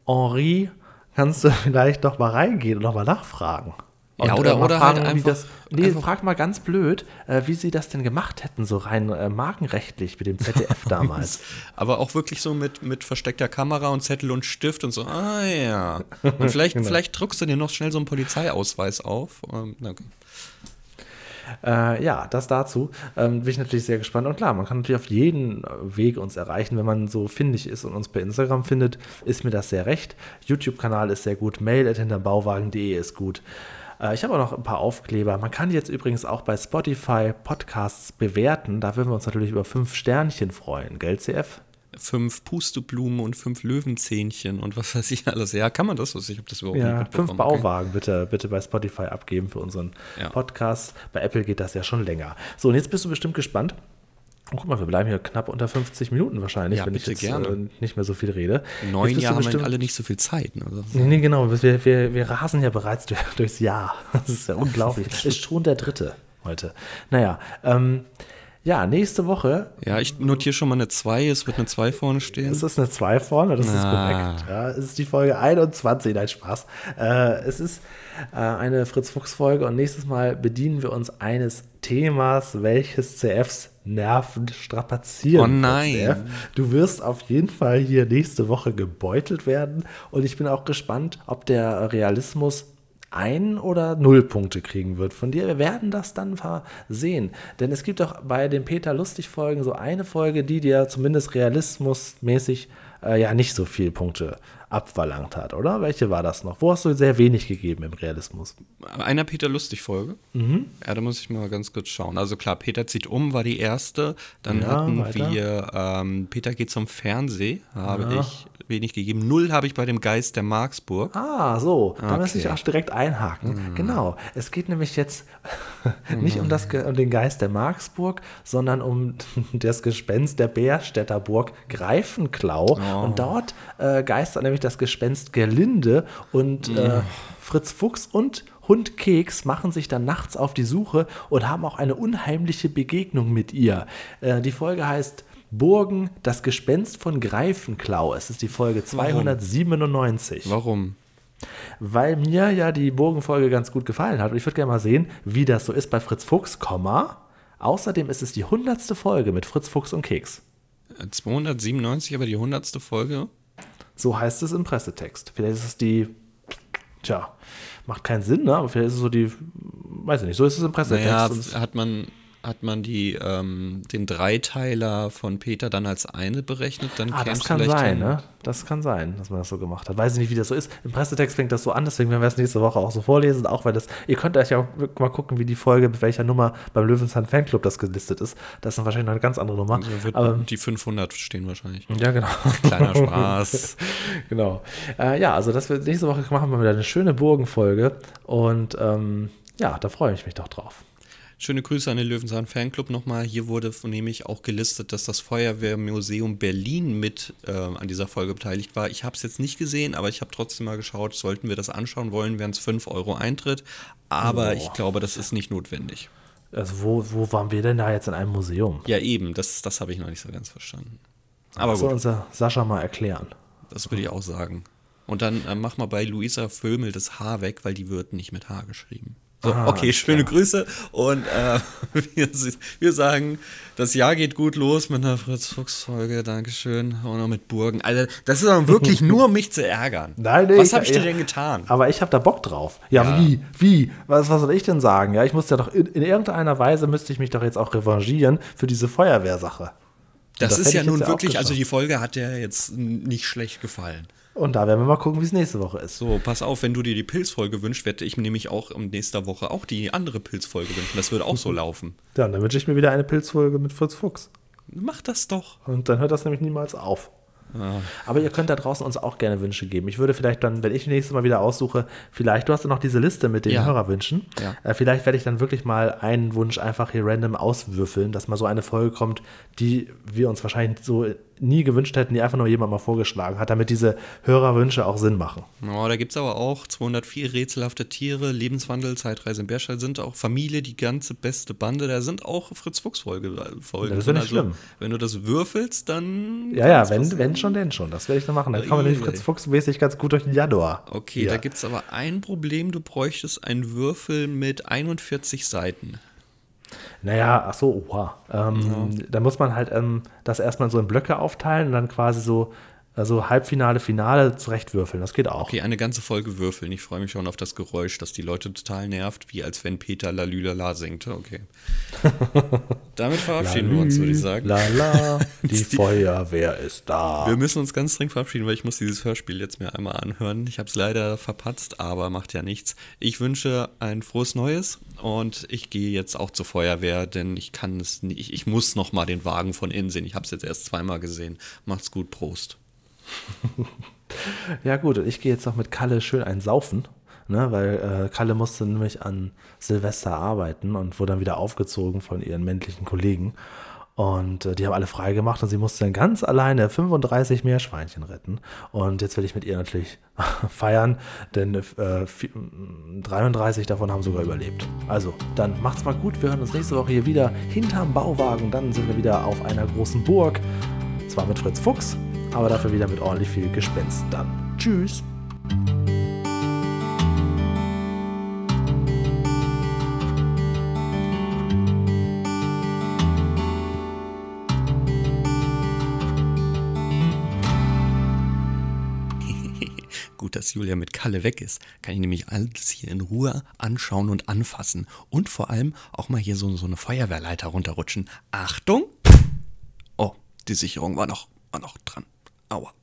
Henri, kannst du vielleicht noch mal reingehen und noch mal nachfragen? Und, ja, oder, äh, oder fragen, halt einfach, das, nee, einfach frag mal ganz blöd, äh, wie sie das denn gemacht hätten, so rein äh, markenrechtlich mit dem ZDF damals. Aber auch wirklich so mit, mit versteckter Kamera und Zettel und Stift und so, ah ja. Und vielleicht, genau. vielleicht druckst du dir noch schnell so einen Polizeiausweis auf. Ähm, okay. Äh, ja, das dazu. Ähm, bin ich natürlich sehr gespannt. Und klar, man kann natürlich auf jeden Weg uns erreichen. Wenn man so findig ist und uns per Instagram findet, ist mir das sehr recht. YouTube-Kanal ist sehr gut. Mail at hinterbauwagen.de ist gut. Äh, ich habe auch noch ein paar Aufkleber. Man kann jetzt übrigens auch bei Spotify Podcasts bewerten. Da würden wir uns natürlich über fünf Sternchen freuen. Gell, CF? Fünf Pusteblumen und fünf Löwenzähnchen und was weiß ich alles. Ja, kann man das? Ich habe das überhaupt ja, nicht Fünf Bauwagen okay. bitte, bitte bei Spotify abgeben für unseren ja. Podcast. Bei Apple geht das ja schon länger. So, und jetzt bist du bestimmt gespannt. Oh, guck mal, wir bleiben hier knapp unter 50 Minuten wahrscheinlich, ja, wenn ich jetzt gerne. Äh, nicht mehr so viel rede. Neun Jahre haben alle nicht so viel Zeit. Ne? Nee, nee, genau. Wir, wir, wir rasen ja bereits durch, durchs Jahr. Das ist ja unglaublich. ist schon der dritte. heute. Naja, ähm, ja, nächste Woche. Ja, ich notiere schon mal eine 2. Es wird eine 2 vorne stehen. Es ist eine 2 vorne, das ah. ist korrekt. Ja, es ist die Folge 21, nein, Spaß. Äh, es ist äh, eine Fritz-Fuchs-Folge und nächstes Mal bedienen wir uns eines Themas, welches CFs Nerven strapazieren. Oh nein. Du wirst auf jeden Fall hier nächste Woche gebeutelt werden und ich bin auch gespannt, ob der Realismus ein oder null Punkte kriegen wird von dir. Wir werden das dann sehen. Denn es gibt auch bei den Peter Lustig-Folgen so eine Folge, die dir zumindest realismusmäßig äh, ja nicht so viele Punkte abverlangt hat, oder? Welche war das noch? Wo hast du sehr wenig gegeben im Realismus? Einer Peter Lustig-Folge. Mhm. Ja, da muss ich mal ganz kurz schauen. Also klar, Peter zieht um war die erste. Dann ja, hatten weiter. wir ähm, Peter geht zum Fernseh, habe ja. ich wenig gegeben. Null habe ich bei dem Geist der Marksburg. Ah, so. Da okay. müsste ich auch direkt einhaken. Mhm. Genau. Es geht nämlich jetzt nicht um, das, um den Geist der Marksburg, sondern um das Gespenst der Bärstädter Burg Greifenklau. Oh. Und dort äh, geistert nämlich das Gespenst Gerlinde und mhm. äh, Fritz Fuchs und Hund Keks machen sich dann nachts auf die Suche und haben auch eine unheimliche Begegnung mit ihr. Äh, die Folge heißt Burgen, das Gespenst von Greifenklau. Es ist die Folge 297. Warum? Weil mir ja die Burgenfolge ganz gut gefallen hat. Und ich würde gerne mal sehen, wie das so ist bei Fritz Fuchs, Komma. Außerdem ist es die 100. Folge mit Fritz Fuchs und Keks. 297, aber die 100. Folge? So heißt es im Pressetext. Vielleicht ist es die, tja, macht keinen Sinn, ne? aber vielleicht ist es so die, weiß ich nicht, so ist es im Pressetext. Naja, hat man hat man die, ähm, den Dreiteiler von Peter dann als eine berechnet, dann ah, das kann sein, ne? Das kann sein, dass man das so gemacht hat. Weiß ich nicht, wie das so ist. Im Pressetext fängt das so an, deswegen werden wir es nächste Woche auch so vorlesen, auch weil das, ihr könnt euch ja mal gucken, wie die Folge, mit welcher Nummer beim Löwenzahn Fanclub das gelistet ist. Das ist dann wahrscheinlich noch eine ganz andere Nummer. Aber, die 500 stehen wahrscheinlich. Ja, genau. Kleiner Spaß. genau. Äh, ja, also das wird nächste Woche machen wir wieder eine schöne Burgenfolge und ähm, ja, da freue ich mich doch drauf. Schöne Grüße an den Löwenzahn Fanclub nochmal. Hier wurde nämlich auch gelistet, dass das Feuerwehrmuseum Berlin mit äh, an dieser Folge beteiligt war. Ich habe es jetzt nicht gesehen, aber ich habe trotzdem mal geschaut, sollten wir das anschauen wollen, wären es 5 Euro Eintritt. Aber oh. ich glaube, das ist nicht notwendig. Also wo, wo waren wir denn da jetzt in einem Museum? Ja, eben, das, das habe ich noch nicht so ganz verstanden. Aber das soll unser Sascha mal erklären. Das würde ich auch sagen. Und dann äh, mach mal bei Luisa Vömel das H weg, weil die wird nicht mit H geschrieben. So, ah, okay, schöne klar. Grüße und äh, wir, wir, sagen, das Jahr geht gut los mit einer Fritz-Fuchs-Folge, Dankeschön, und noch mit Burgen. Also, das ist dann wirklich nur, um mich zu ärgern. Nein, nee, Was habe ich dir denn getan? Aber ich habe da Bock drauf. Ja, ja, wie? Wie? Was, was soll ich denn sagen? Ja, ich muss ja doch, in, in irgendeiner Weise müsste ich mich doch jetzt auch revanchieren für diese Feuerwehrsache. Das, das, ist ja nun wirklich, also die Folge hat ja jetzt nicht schlecht gefallen. Und da werden wir mal gucken, wie es nächste Woche ist. So, pass auf, wenn du dir die Pilzfolge wünschst, werde ich mir nämlich auch in nächster Woche auch die andere Pilzfolge wünschen. Das würde auch so laufen. Ja, dann wünsche ich mir wieder eine Pilzfolge mit Fritz Fuchs. Mach das doch. Und dann hört das nämlich niemals auf. Ah. Aber ihr könnt da draußen uns auch gerne Wünsche geben. Ich würde vielleicht dann, wenn ich nächstes Mal wieder aussuche, vielleicht, du hast ja noch diese Liste mit den ja. Hörerwünschen. Ja. Äh, vielleicht werde ich dann wirklich mal einen Wunsch einfach hier random auswürfeln, dass mal so eine Folge kommt, die wir uns wahrscheinlich so nie gewünscht hätten, die einfach nur jemand mal vorgeschlagen hat, damit diese Hörerwünsche auch Sinn machen. Oh, da gibt es aber auch 204 rätselhafte Tiere, Lebenswandel, Zeitreise im Bergstall, sind auch Familie, die ganze beste Bande, da sind auch Fritz-Fuchs-Folgen. Das ist ja nicht also, schlimm. Wenn du das würfelst, dann. Ja, ja, wenn, wenn schon, denn schon. Das werde ich dann machen. Dann kommen wir den Fritz-Fuchs-mäßig ganz gut durch den Januar. Okay, ja. da gibt es aber ein Problem, du bräuchtest einen Würfel mit 41 Seiten. Naja, ach so, oha. Ähm, ja. Da muss man halt ähm, das erstmal so in Blöcke aufteilen und dann quasi so also Halbfinale, Finale zurechtwürfeln, das geht auch. Okay, eine ganze Folge würfeln. Ich freue mich schon auf das Geräusch, das die Leute total nervt, wie als wenn Peter Lalülala singt. Okay. Damit verabschieden wir uns, würde ich sagen. Lala, die Feuerwehr ist da. Wir müssen uns ganz dringend verabschieden, weil ich muss dieses Hörspiel jetzt mir einmal anhören. Ich habe es leider verpatzt, aber macht ja nichts. Ich wünsche ein frohes Neues und ich gehe jetzt auch zur Feuerwehr, denn ich kann es nicht. Ich muss noch mal den Wagen von innen sehen. Ich habe es jetzt erst zweimal gesehen. Macht's gut, Prost. Ja, gut, ich gehe jetzt noch mit Kalle schön ein Saufen, ne, weil äh, Kalle musste nämlich an Silvester arbeiten und wurde dann wieder aufgezogen von ihren männlichen Kollegen. Und äh, die haben alle frei gemacht und sie musste dann ganz alleine 35 Meerschweinchen retten. Und jetzt will ich mit ihr natürlich feiern, denn äh, 33 davon haben sogar überlebt. Also, dann macht's mal gut. Wir hören uns nächste Woche hier wieder hinterm Bauwagen. Dann sind wir wieder auf einer großen Burg. Zwar mit Fritz Fuchs, aber dafür wieder mit ordentlich viel Gespenst. Dann tschüss. dass Julia mit Kalle weg ist, kann ich nämlich alles hier in Ruhe anschauen und anfassen. Und vor allem auch mal hier so, so eine Feuerwehrleiter runterrutschen. Achtung! Oh, die Sicherung war noch, war noch dran. Au revoir.